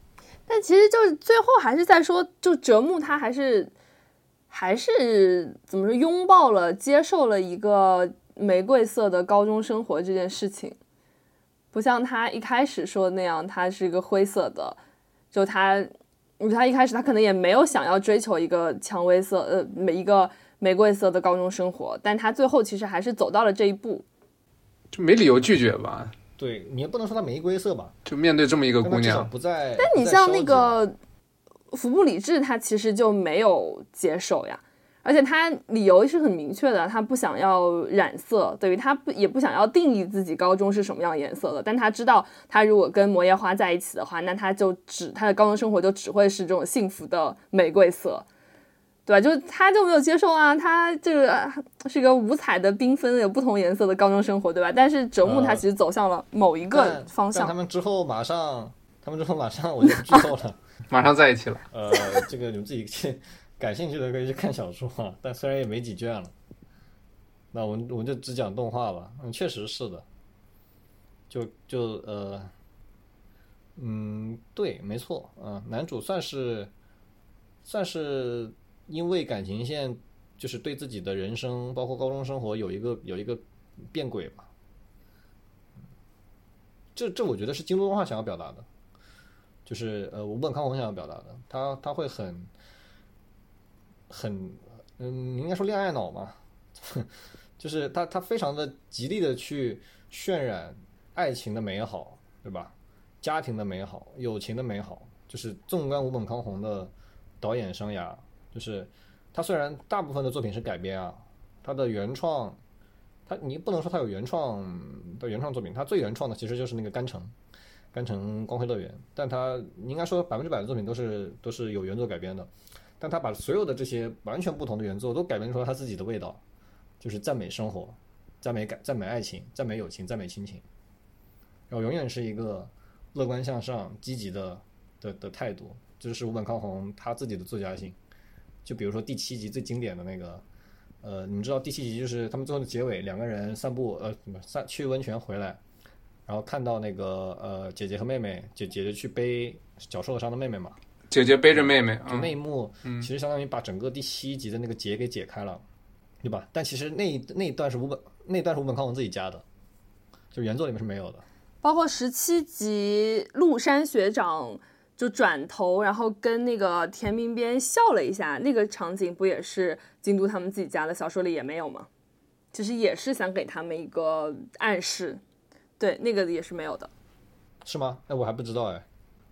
[SPEAKER 3] 但其实就是最后还是在说，就折木他还是还是怎么说，拥抱了、接受了一个玫瑰色的高中生活这件事情，不像他一开始说的那样，他是一个灰色的，就他，他一开始他可能也没有想要追求一个蔷薇色，呃，每一个玫瑰色的高中生活，但他最后其实还是走到了这一步，
[SPEAKER 2] 就没理由拒绝吧。
[SPEAKER 1] 对你也不能说他玫瑰色吧，
[SPEAKER 2] 就面对这么一个姑娘，
[SPEAKER 1] 不在。
[SPEAKER 3] 但你像那个服部理智，他其实就没有接受呀，而且他理由是很明确的，他不想要染色，等于他不也不想要定义自己高中是什么样颜色的。但他知道，他如果跟摩耶花在一起的话，那他就只他的高中生活就只会是这种幸福的玫瑰色。对吧？就他就没有接受啊，他这个是一个五彩的、缤纷、有不同颜色的高中生活，对吧？但是折木他其实走向了某一个方向。
[SPEAKER 1] 他们之后马上，他们之后马上我就不剧透了，
[SPEAKER 2] 马上在一起了。
[SPEAKER 1] 呃，这个你们自己去感兴趣的可以去看小说啊，但虽然也没几卷了。那我们我们就只讲动画吧。嗯，确实是的。就就呃，嗯，对，没错，嗯，男主算是算是。因为感情线就是对自己的人生，包括高中生活有一个有一个变轨吧。这这我觉得是京都动画想要表达的，就是呃，吴本康弘想要表达的，他他会很很嗯，应该说恋爱脑嘛，就是他他非常的极力的去渲染爱情的美好，对吧？家庭的美好，友情的美好，就是纵观吴本康弘的导演生涯。就是他虽然大部分的作品是改编啊，他的原创，他你不能说他有原创的原创作品，他最原创的其实就是那个甘城，甘城光辉乐园，但他应该说百分之百的作品都是都是有原作改编的，但他把所有的这些完全不同的原作都改编出了他自己的味道，就是赞美生活，赞美感，赞美爱情，赞美友情，赞美亲情，然后永远是一个乐观向上、积极的的的态度，这就是吴本康弘他自己的作家性。就比如说第七集最经典的那个，呃，你们知道第七集就是他们最后的结尾，两个人散步，呃，散去温泉回来，然后看到那个呃姐姐和妹妹，姐姐姐去背脚受了伤的妹妹嘛，
[SPEAKER 2] 姐姐背着妹妹，
[SPEAKER 1] 就那一幕，其实相当于把整个第七集的那个结给解开了，对吧？但其实那那一段是五本那段是五本康文自己加的，就原作里面是没有的，
[SPEAKER 3] 包括十七集陆山学长。就转头，然后跟那个田明边笑了一下，那个场景不也是京都他们自己家的小说里也没有吗？其实也是想给他们一个暗示，对，那个也是没有的，
[SPEAKER 1] 是吗？那我还不知道哎，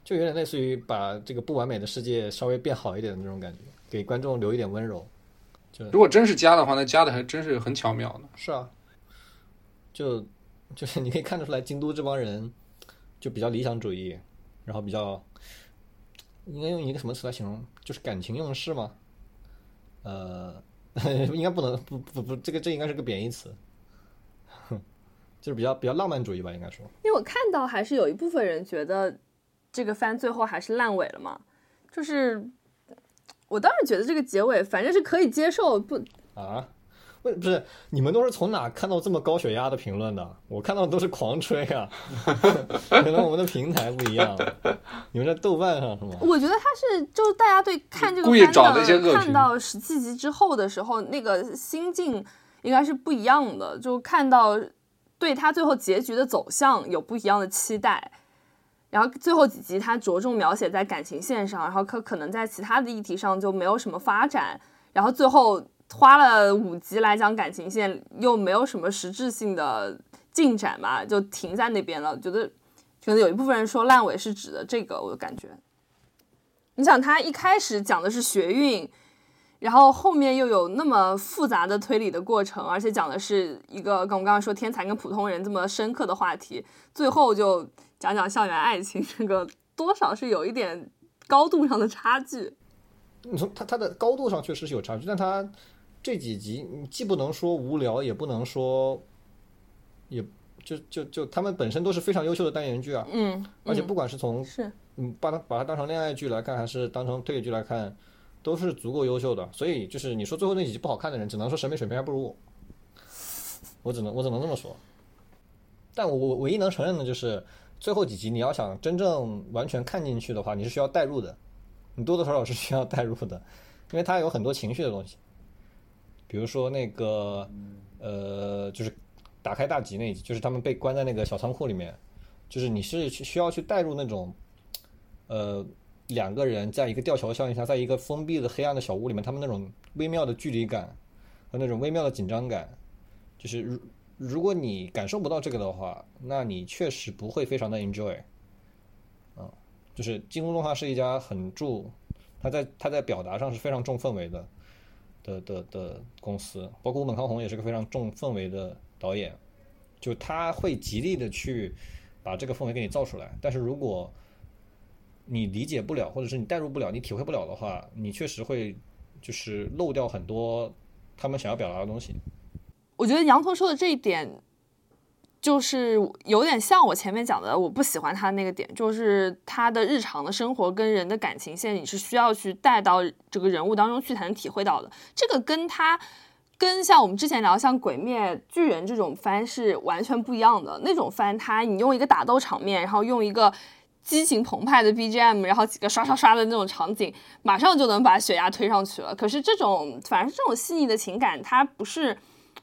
[SPEAKER 1] 就有点类似于把这个不完美的世界稍微变好一点的那种感觉，给观众留一点温柔。就
[SPEAKER 2] 如果真是加的话，那加的还真是很巧妙的。
[SPEAKER 1] 是啊，就就是你可以看得出来，京都这帮人就比较理想主义，然后比较。应该用一个什么词来形容？就是感情用事吗？呃，应该不能，不不不，这个这应该是个贬义词，就是比较比较浪漫主义吧，应该说。
[SPEAKER 3] 因为我看到还是有一部分人觉得这个番最后还是烂尾了嘛，就是我当时觉得这个结尾反正是可以接受，不
[SPEAKER 1] 啊。不不是，你们都是从哪看到这么高血压的评论的？我看到的都是狂吹啊，可能我们的平台不一样。你们在豆瓣上是吗？
[SPEAKER 3] 我觉得他是，就是大家对看这个
[SPEAKER 2] 番
[SPEAKER 3] 的看到十七集之后的时候，那个心境应该是不一样的。就看到对他最后结局的走向有不一样的期待，然后最后几集他着重描写在感情线上，然后可可能在其他的议题上就没有什么发展，然后最后。花了五集来讲感情线，又没有什么实质性的进展嘛，就停在那边了。觉得可能有一部分人说烂尾是指的这个，我感觉。你想，他一开始讲的是学运，然后后面又有那么复杂的推理的过程，而且讲的是一个跟我们刚刚说天才跟普通人这么深刻的话题，最后就讲讲校园爱情，这个多少是有一点高度上的差距。
[SPEAKER 1] 你从它它的高度上确实是有差距，但它这几集你既不能说无聊，也不能说，也就就就他们本身都是非常优秀的单元剧啊，
[SPEAKER 3] 嗯，
[SPEAKER 1] 而且不管是从
[SPEAKER 3] 是
[SPEAKER 1] 嗯把它把它当成恋爱剧来看，还是当成推理剧来看，都是足够优秀的。所以就是你说最后那几集不好看的人，只能说审美水平还不如我，我只能我只能这么说。但我我唯一能承认的就是最后几集，你要想真正完全看进去的话，你是需要代入的，你多多少少是需要代入的，因为它有很多情绪的东西，比如说那个呃，就是打开大吉那一集，就是他们被关在那个小仓库里面，就是你是需要去带入那种，呃，两个人在一个吊桥效应下，在一个封闭的黑暗的小屋里面，他们那种微妙的距离感和那种微妙的紧张感，就是如果你感受不到这个的话，那你确实不会非常的 enjoy。啊，就是金宫动画是一家很注，他在他在表达上是非常重氛围的的的的公司，包括吴本康弘也是个非常重氛围的导演，就他会极力的去把这个氛围给你造出来。但是如果你理解不了，或者是你代入不了，你体会不了的话，你确实会就是漏掉很多他们想要表达的东西。
[SPEAKER 3] 我觉得羊驼说的这一点，就是有点像我前面讲的，我不喜欢他的那个点，就是他的日常的生活跟人的感情线，你是需要去带到这个人物当中去才能体会到的。这个跟他跟像我们之前聊像《鬼灭巨人》这种番是完全不一样的。那种番，它你用一个打斗场面，然后用一个激情澎湃的 BGM，然后几个刷刷刷的那种场景，马上就能把血压推上去了。可是这种反正是这种细腻的情感，它不是。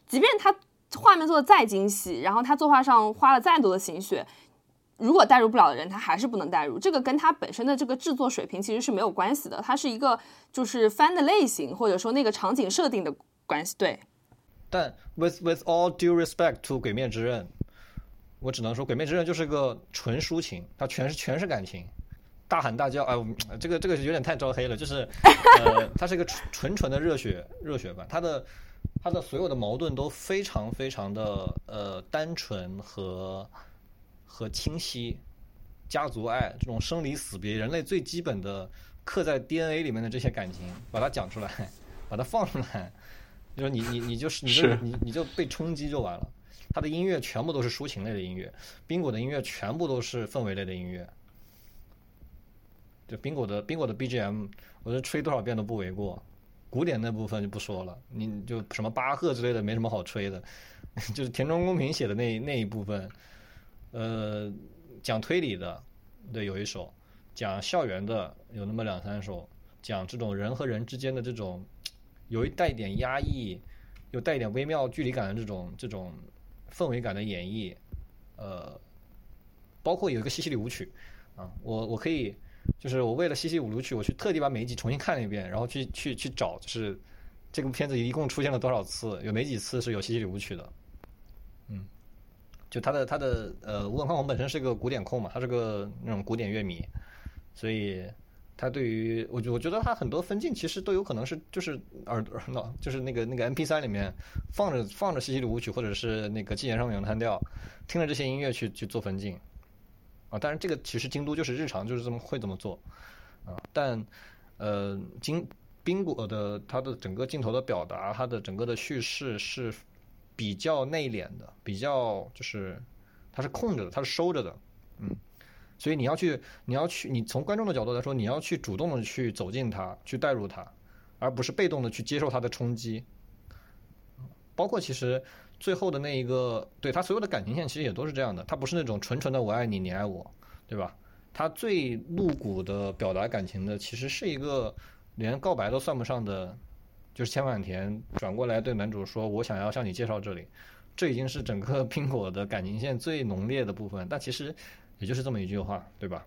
[SPEAKER 3] 即便他画面做的再精细，然后他作画上花了再多的心血，如果代入不了的人，他还是不能代入。这个跟他本身的这个制作水平其实是没有关系的，它是一个就是番的类型或者说那个场景设定的关系。对。
[SPEAKER 1] 但 with with all due respect to《鬼灭之刃》，我只能说，《鬼灭之刃》就是个纯抒情，它全是全是感情，大喊大叫，哎，这个这个有点太招黑了，就是呃，它是一个纯纯纯的热血热血版，它的。他的所有的矛盾都非常非常的呃单纯和和清晰，家族爱这种生离死别，人类最基本的刻在 DNA 里面的这些感情，把它讲出来，把它放出来，就是你你你就是你就你你就被冲击就完了。他的音乐全部都是抒情类的音乐，冰果的音乐全部都是氛围类的音乐，就冰果的冰果的 BGM，我觉得吹多少遍都不为过。古典那部分就不说了，你就什么巴赫之类的没什么好吹的，就是田中公平写的那那一部分，呃，讲推理的，对，有一首，讲校园的有那么两三首，讲这种人和人之间的这种，有一带一点压抑，又带一点微妙距离感的这种这种氛围感的演绎，呃，包括有一个西西里舞曲，啊，我我可以。就是我为了《西西五录曲》，我去特地把每一集重新看了一遍，然后去去去找，就是这部片子一共出现了多少次，有哪几次是有《西西里舞曲》的。嗯，就他的他的呃，吴本康本身是个古典控嘛，他是个那种古典乐迷，所以他对于我我觉得他很多分镜其实都有可能是就是耳耳脑就是那个那个 M P 三里面放着放着《西西里舞曲》或者是那个《纪元上的咏叹调》，听着这些音乐去去做分镜。啊，当然这个其实京都就是日常就是这么会这么做，啊，但呃，金冰果的它的整个镜头的表达，它的整个的叙事是比较内敛的，比较就是它是空着的，它是收着的，嗯，所以你要去你要去你从观众的角度来说，你要去主动的去走进它，去带入它，而不是被动的去接受它的冲击，包括其实。最后的那一个，对他所有的感情线其实也都是这样的，他不是那种纯纯的我爱你，你爱我，对吧？他最露骨的表达感情的，其实是一个连告白都算不上的，就是千万田转过来对男主说：“我想要向你介绍这里。”这已经是整个苹果的感情线最浓烈的部分，但其实也就是这么一句话，对吧？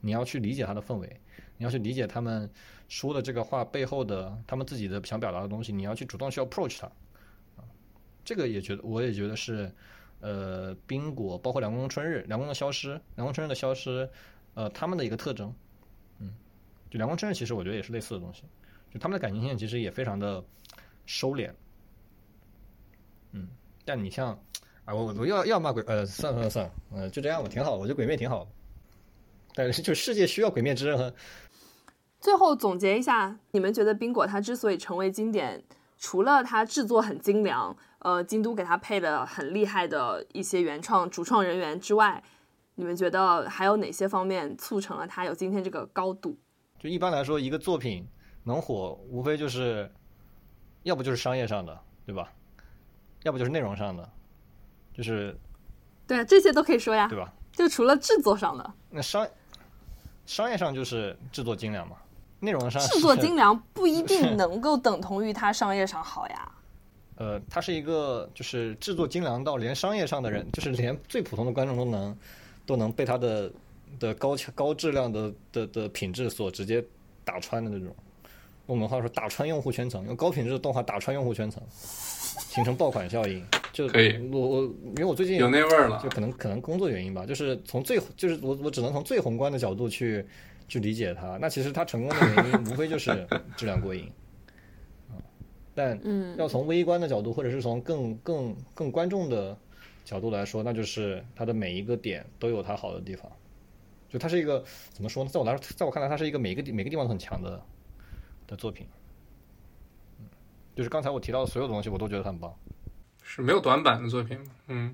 [SPEAKER 1] 你要去理解他的氛围，你要去理解他们说的这个话背后的他们自己的想表达的东西，你要去主动去 approach 他。这个也觉得，我也觉得是，呃冰果，包括凉宫春日，凉宫的消失，凉宫春日的消失，呃他们的一个特征，嗯，就凉宫春日其实我觉得也是类似的东西，就他们的感情线其实也非常的收敛，嗯，但你像啊我我又要要骂鬼呃算了算了算了，呃就这样吧，挺好，我觉得鬼灭挺好，但是就世界需要鬼灭之刃和
[SPEAKER 3] 最后总结一下，你们觉得冰果它之所以成为经典，除了它制作很精良，呃，京都给他配的很厉害的一些原创主创人员之外，你们觉得还有哪些方面促成了他有今天这个高度？
[SPEAKER 1] 就一般来说，一个作品能火，无非就是，要不就是商业上的，对吧？要不就是内容上的，就是
[SPEAKER 3] 对啊，这些都可以说呀
[SPEAKER 1] 对，吧？
[SPEAKER 3] 就除了制作上的，
[SPEAKER 1] 那商商业上就是制作精良嘛，内容上
[SPEAKER 3] 制作精良不一定能够等同于它商业上好呀。
[SPEAKER 1] 呃，他是一个就是制作精良到连商业上的人，就是连最普通的观众都能都能被他的的高高质量的的的品质所直接打穿的那种。用我们话说，打穿用户圈层，用高品质的动画打穿用户圈层，形成爆款效应。就
[SPEAKER 2] 可以
[SPEAKER 1] 我我因为我最近
[SPEAKER 2] 有那味儿了
[SPEAKER 1] 就。可能可能工作原因吧，就是从最就是我我只能从最宏观的角度去去理解它。那其实它成功的原因无非就是质量过硬，啊，但
[SPEAKER 3] 嗯
[SPEAKER 1] 要从微观的角度，或者是从更更更观众的角度来说，那就是它的每一个点都有它好的地方。就它是一个怎么说呢？在我来说，在我看来，它是一个每个地每个地方都很强的的作品。嗯，就是刚才我提到的所有东西，我都觉得很棒。
[SPEAKER 2] 是没有短板的作品，嗯，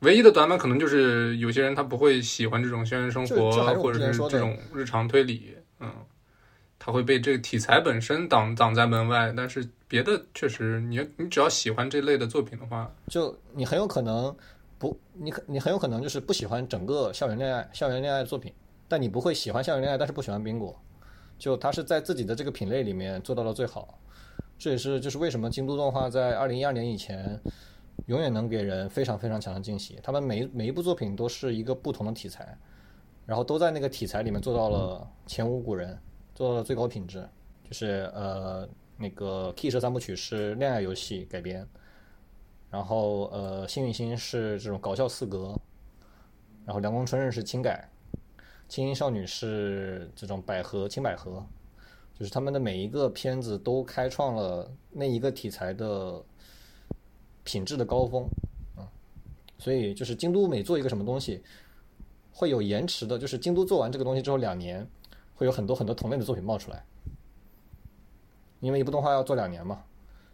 [SPEAKER 2] 唯一的短板可能就是有些人他不会喜欢这种校园生活或者是这种日常推理，嗯，他会被这个题材本身挡挡在门外。但是别的确实，你你只要喜欢这类的作品的话，
[SPEAKER 1] 就你很有可能不，你可你很有可能就是不喜欢整个校园恋爱校园恋爱的作品，但你不会喜欢校园恋爱，但是不喜欢冰果，就他是在自己的这个品类里面做到了最好，这也是就是为什么京都动画在二零一二年以前永远能给人非常非常强的惊喜，他们每每一部作品都是一个不同的题材，然后都在那个题材里面做到了前无古人，做到了最高品质，就是呃那个 Key 社三部曲是恋爱游戏改编。然后呃，幸运星是这种搞笑四格，然后凉宫春日是轻改，轻音少女是这种百合轻百合，就是他们的每一个片子都开创了那一个题材的品质的高峰啊、所以就是京都每做一个什么东西，会有延迟的，就是京都做完这个东西之后两年，会有很多很多同类的作品冒出来，因为一部动画要做两年嘛，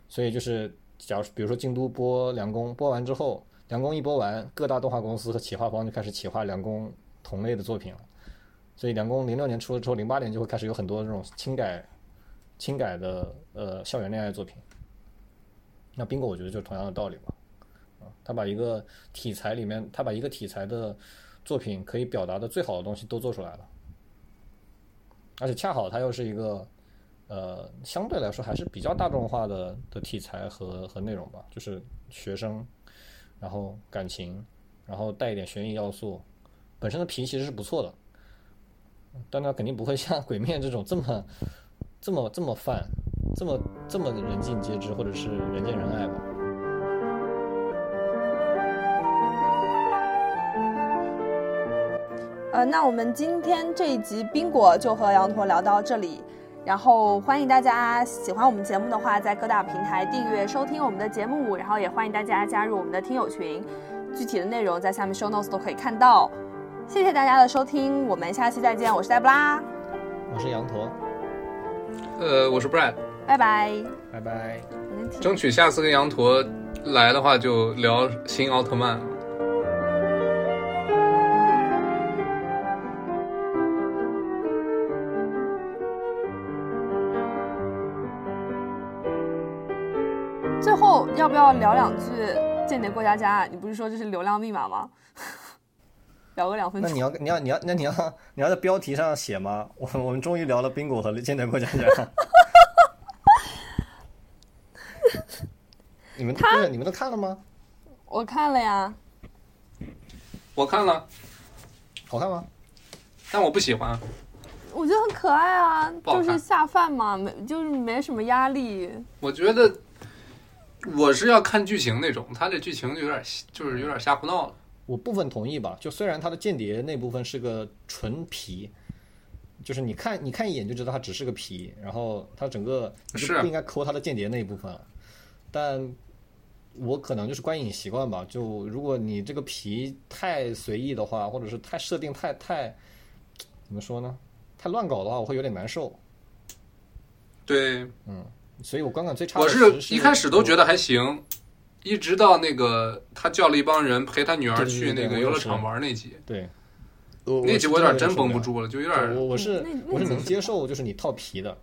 [SPEAKER 1] 所以就是假如比如说京都播《凉宫》，播完之后，《凉宫》一播完，各大动画公司和企划方就开始企划《凉宫》同类的作品了。所以《凉宫》零六年出了之后，零八年就会开始有很多这种轻改、轻改的呃校园恋爱作品。那冰果我觉得就是同样的道理吧，啊，他把一个题材里面，他把一个题材的作品可以表达的最好的东西都做出来了，而且恰好它又是一个呃，相对来说还是比较大众化的的题材和和内容吧，就是学生，然后感情，然后带一点悬疑要素，本身的皮其实是不错的，但它肯定不会像《鬼面》这种这么这么这么泛，这么这么人尽皆知或者是人见人爱吧。
[SPEAKER 3] 呃，那我们今天这一集冰果就和羊驼聊到这里，然后欢迎大家喜欢我们节目的话，在各大平台订阅收听我们的节目，然后也欢迎大家加入我们的听友群，具体的内容在下面 show notes 都可以看到。谢谢大家的收听，我们下期再见，我是黛布拉，
[SPEAKER 1] 我是羊驼，
[SPEAKER 2] 呃，我是 Brad，
[SPEAKER 3] 拜拜。
[SPEAKER 1] 拜拜。
[SPEAKER 2] 争取下次跟羊驼来的话就聊新奥特曼。
[SPEAKER 3] 要不要聊两句《间谍过家家》？你不是说这是流量密码吗？聊个两分钟
[SPEAKER 1] 那你。要你要你要那你要 你要在标题上写吗？我我们终于聊了冰果和间谍过家家。你们不是你们都看了吗？
[SPEAKER 3] 我看了呀，
[SPEAKER 2] 我看了，
[SPEAKER 1] 好看吗？
[SPEAKER 2] 但我不喜欢。
[SPEAKER 3] 我觉得很可爱啊，就是下饭嘛，没就是没什么压力。
[SPEAKER 2] 我觉得我是要看剧情那种，他这剧情就有点就是有点瞎胡闹了。
[SPEAKER 1] 我部分同意吧，就虽然他的间谍那部分是个纯皮，就是你看你看一眼就知道它只是个皮，然后它整个是不应该抠他的间谍那一部分了。但我可能就是观影习惯吧，就如果你这个皮太随意的话，或者是太设定太太怎么说呢，太乱搞的话，我会有点难受。
[SPEAKER 2] 对，
[SPEAKER 1] 嗯，所以我观感最差的
[SPEAKER 2] 我
[SPEAKER 1] 是
[SPEAKER 2] 一开始都觉得还行。一直到那个他叫了一帮人陪他女儿去那个游乐场玩那集，
[SPEAKER 1] 对，
[SPEAKER 2] 那集我有点真绷不住了，就有点。
[SPEAKER 1] 我我是我是能接受，就是你套皮的，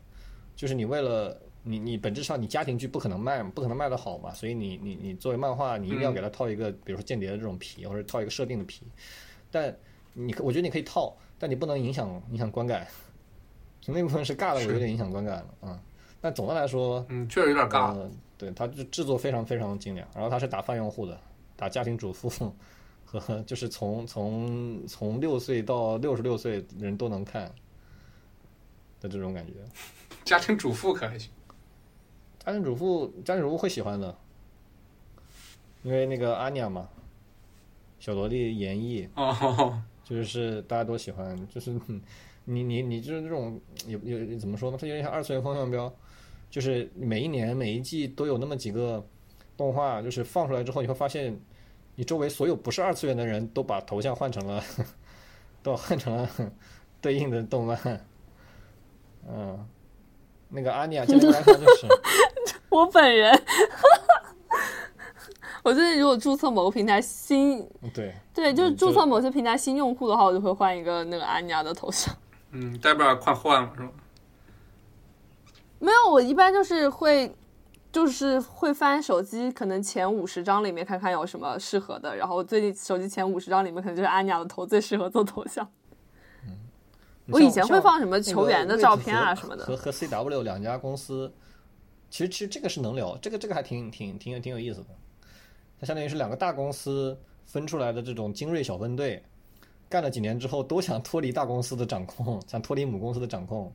[SPEAKER 1] 就是你为了你你本质上你家庭剧不可能卖，不可能卖的好嘛，所以你你你作为漫画，你一定要给他套一个，比如说间谍的这种皮，或者套一个设定的皮。但你我觉得你可以套，但你不能影响影响观感。那部分是尬的，我有点影响观感了啊。但总的来说，
[SPEAKER 2] 嗯，确实有点尬。
[SPEAKER 1] 对，它制制作非常非常精良，然后它是打泛用户的，打家庭主妇和就是从从从六岁到六十六岁人都能看的这种感觉。
[SPEAKER 2] 家庭主妇可还行？
[SPEAKER 1] 家庭主妇家庭主妇会喜欢的，因为那个阿尼亚嘛，小萝莉演绎，
[SPEAKER 2] 哦，
[SPEAKER 1] 就是大家都喜欢，就是你你你就是这种有有怎么说呢？它有点像二次元风向标。就是每一年每一季都有那么几个动画，就是放出来之后，你会发现，你周围所有不是二次元的人都把头像换成了，都换成了对应的动漫。嗯，那个阿尼亚，简单来说就是
[SPEAKER 3] 我本人。我最近如果注册某个平台新，
[SPEAKER 1] 对
[SPEAKER 3] 对，就是注册某些平台新用户的话，我就会换一个那个阿尼亚的头像。
[SPEAKER 2] 嗯，代表快换了是吧？
[SPEAKER 3] 没有，我一般就是会，就是会翻手机，可能前五十张里面看看有什么适合的。然后最近手机前五十张里面，可能就是安妮亚的头最适合做头像。
[SPEAKER 1] 嗯，
[SPEAKER 3] 我以前会放什么球员的照片啊什么的。
[SPEAKER 1] 和和 CW 两家公司，其实其实这个是能聊，这个这个还挺挺挺有挺有意思的。它相当于是两个大公司分出来的这种精锐小分队，干了几年之后都想脱离大公司的掌控，想脱离母公司的掌控。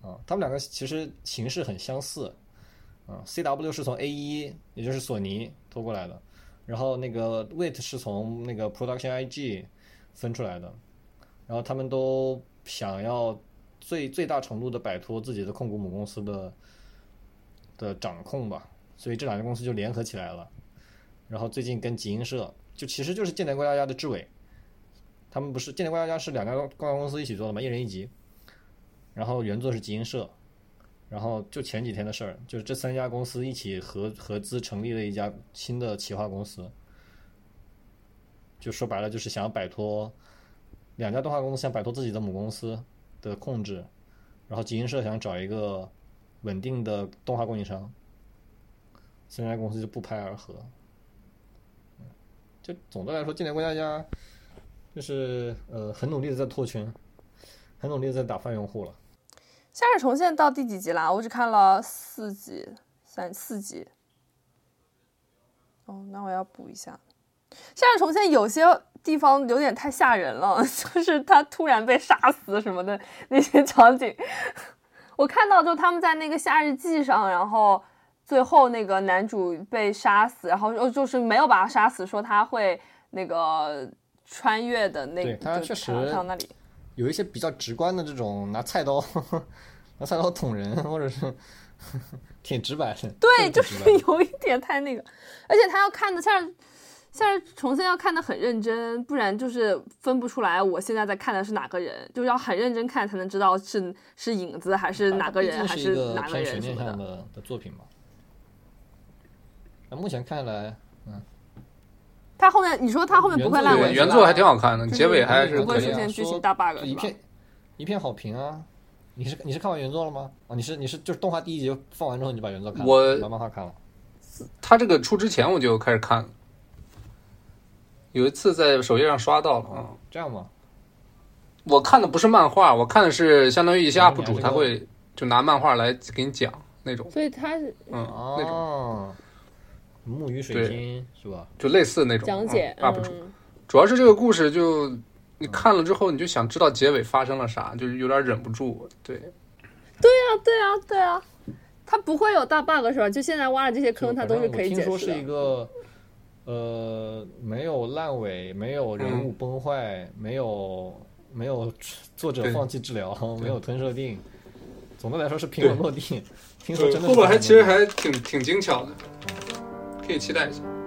[SPEAKER 1] 啊，他们两个其实形式很相似，啊，CW 是从 A 一，也就是索尼拖过来的，然后那个 Wait 是从那个 Production IG 分出来的，然后他们都想要最最大程度的摆脱自己的控股母公司的的掌控吧，所以这两家公司就联合起来了，然后最近跟集英社，就其实就是间谍过家家的志伟，他们不是间谍过家家是两家公关公司一起做的嘛，一人一集。然后原作是集英社，然后就前几天的事儿，就是这三家公司一起合合资成立了一家新的企划公司，就说白了就是想要摆脱两家动画公司想摆脱自己的母公司的控制，然后集英社想找一个稳定的动画供应商，三家公司就不拍而合。就总的来说，今年过家家就是呃很努力的在拓圈，很努力的在打泛用户了。
[SPEAKER 3] 夏日重现到第几集啦？我只看了四集，三四集。哦，那我要补一下。夏日重现有些地方有点太吓人了，就是他突然被杀死什么的那些场景。我看到就他们在那个夏日祭上，然后最后那个男主被杀死，然后哦就是没有把他杀死，说他会那个穿越的那，
[SPEAKER 1] 他确实
[SPEAKER 3] 到那里。
[SPEAKER 1] 有一些比较直观的这种拿菜刀 拿菜刀捅人，或者是 挺直白的。
[SPEAKER 3] 对，就是有一点太那个，而且他要看的像像是重新要看的很认真，不然就是分不出来我现在在看的是哪个人，就是要很认真看才能知道是是影子还是哪个人还
[SPEAKER 1] 是
[SPEAKER 3] 哪个人
[SPEAKER 1] 什么的的作品嘛。那目前看来，嗯。
[SPEAKER 3] 他后面你说他后面不会烂尾，
[SPEAKER 2] 原作还挺好看的，结尾还是
[SPEAKER 3] 不会出现剧情大 bug，
[SPEAKER 1] 一片一片好评啊！你是你是看完原作了吗？啊，你是你是就是动画第一集放完之后你就把原作看了，
[SPEAKER 2] 我
[SPEAKER 1] 把漫画看了。
[SPEAKER 2] 他这个出之前我就开始看了，有一次在首页上刷到了啊，
[SPEAKER 1] 这样吗？
[SPEAKER 2] 我看的不是漫画，我看的是相当于一些 UP 主他会就拿漫画来给你讲那种，
[SPEAKER 3] 所以他是
[SPEAKER 2] 嗯那
[SPEAKER 1] 种。木鱼水晶是吧？
[SPEAKER 2] 就类似那种
[SPEAKER 3] 讲解
[SPEAKER 2] UP 主，主要是这个故事就你看了之后，你就想知道结尾发生了啥，就是有点忍不住。对，
[SPEAKER 3] 对呀，对呀，对呀。它不会有大 bug 是吧？就现在挖的这些坑，它都是可以解释的。
[SPEAKER 1] 听说是一个，呃，没有烂尾，没有人物崩坏，没有没有作者放弃治疗，没有吞设定。总的来说是平稳落地。听说真的
[SPEAKER 2] 后边还其实还挺挺精巧的，可以期待一下。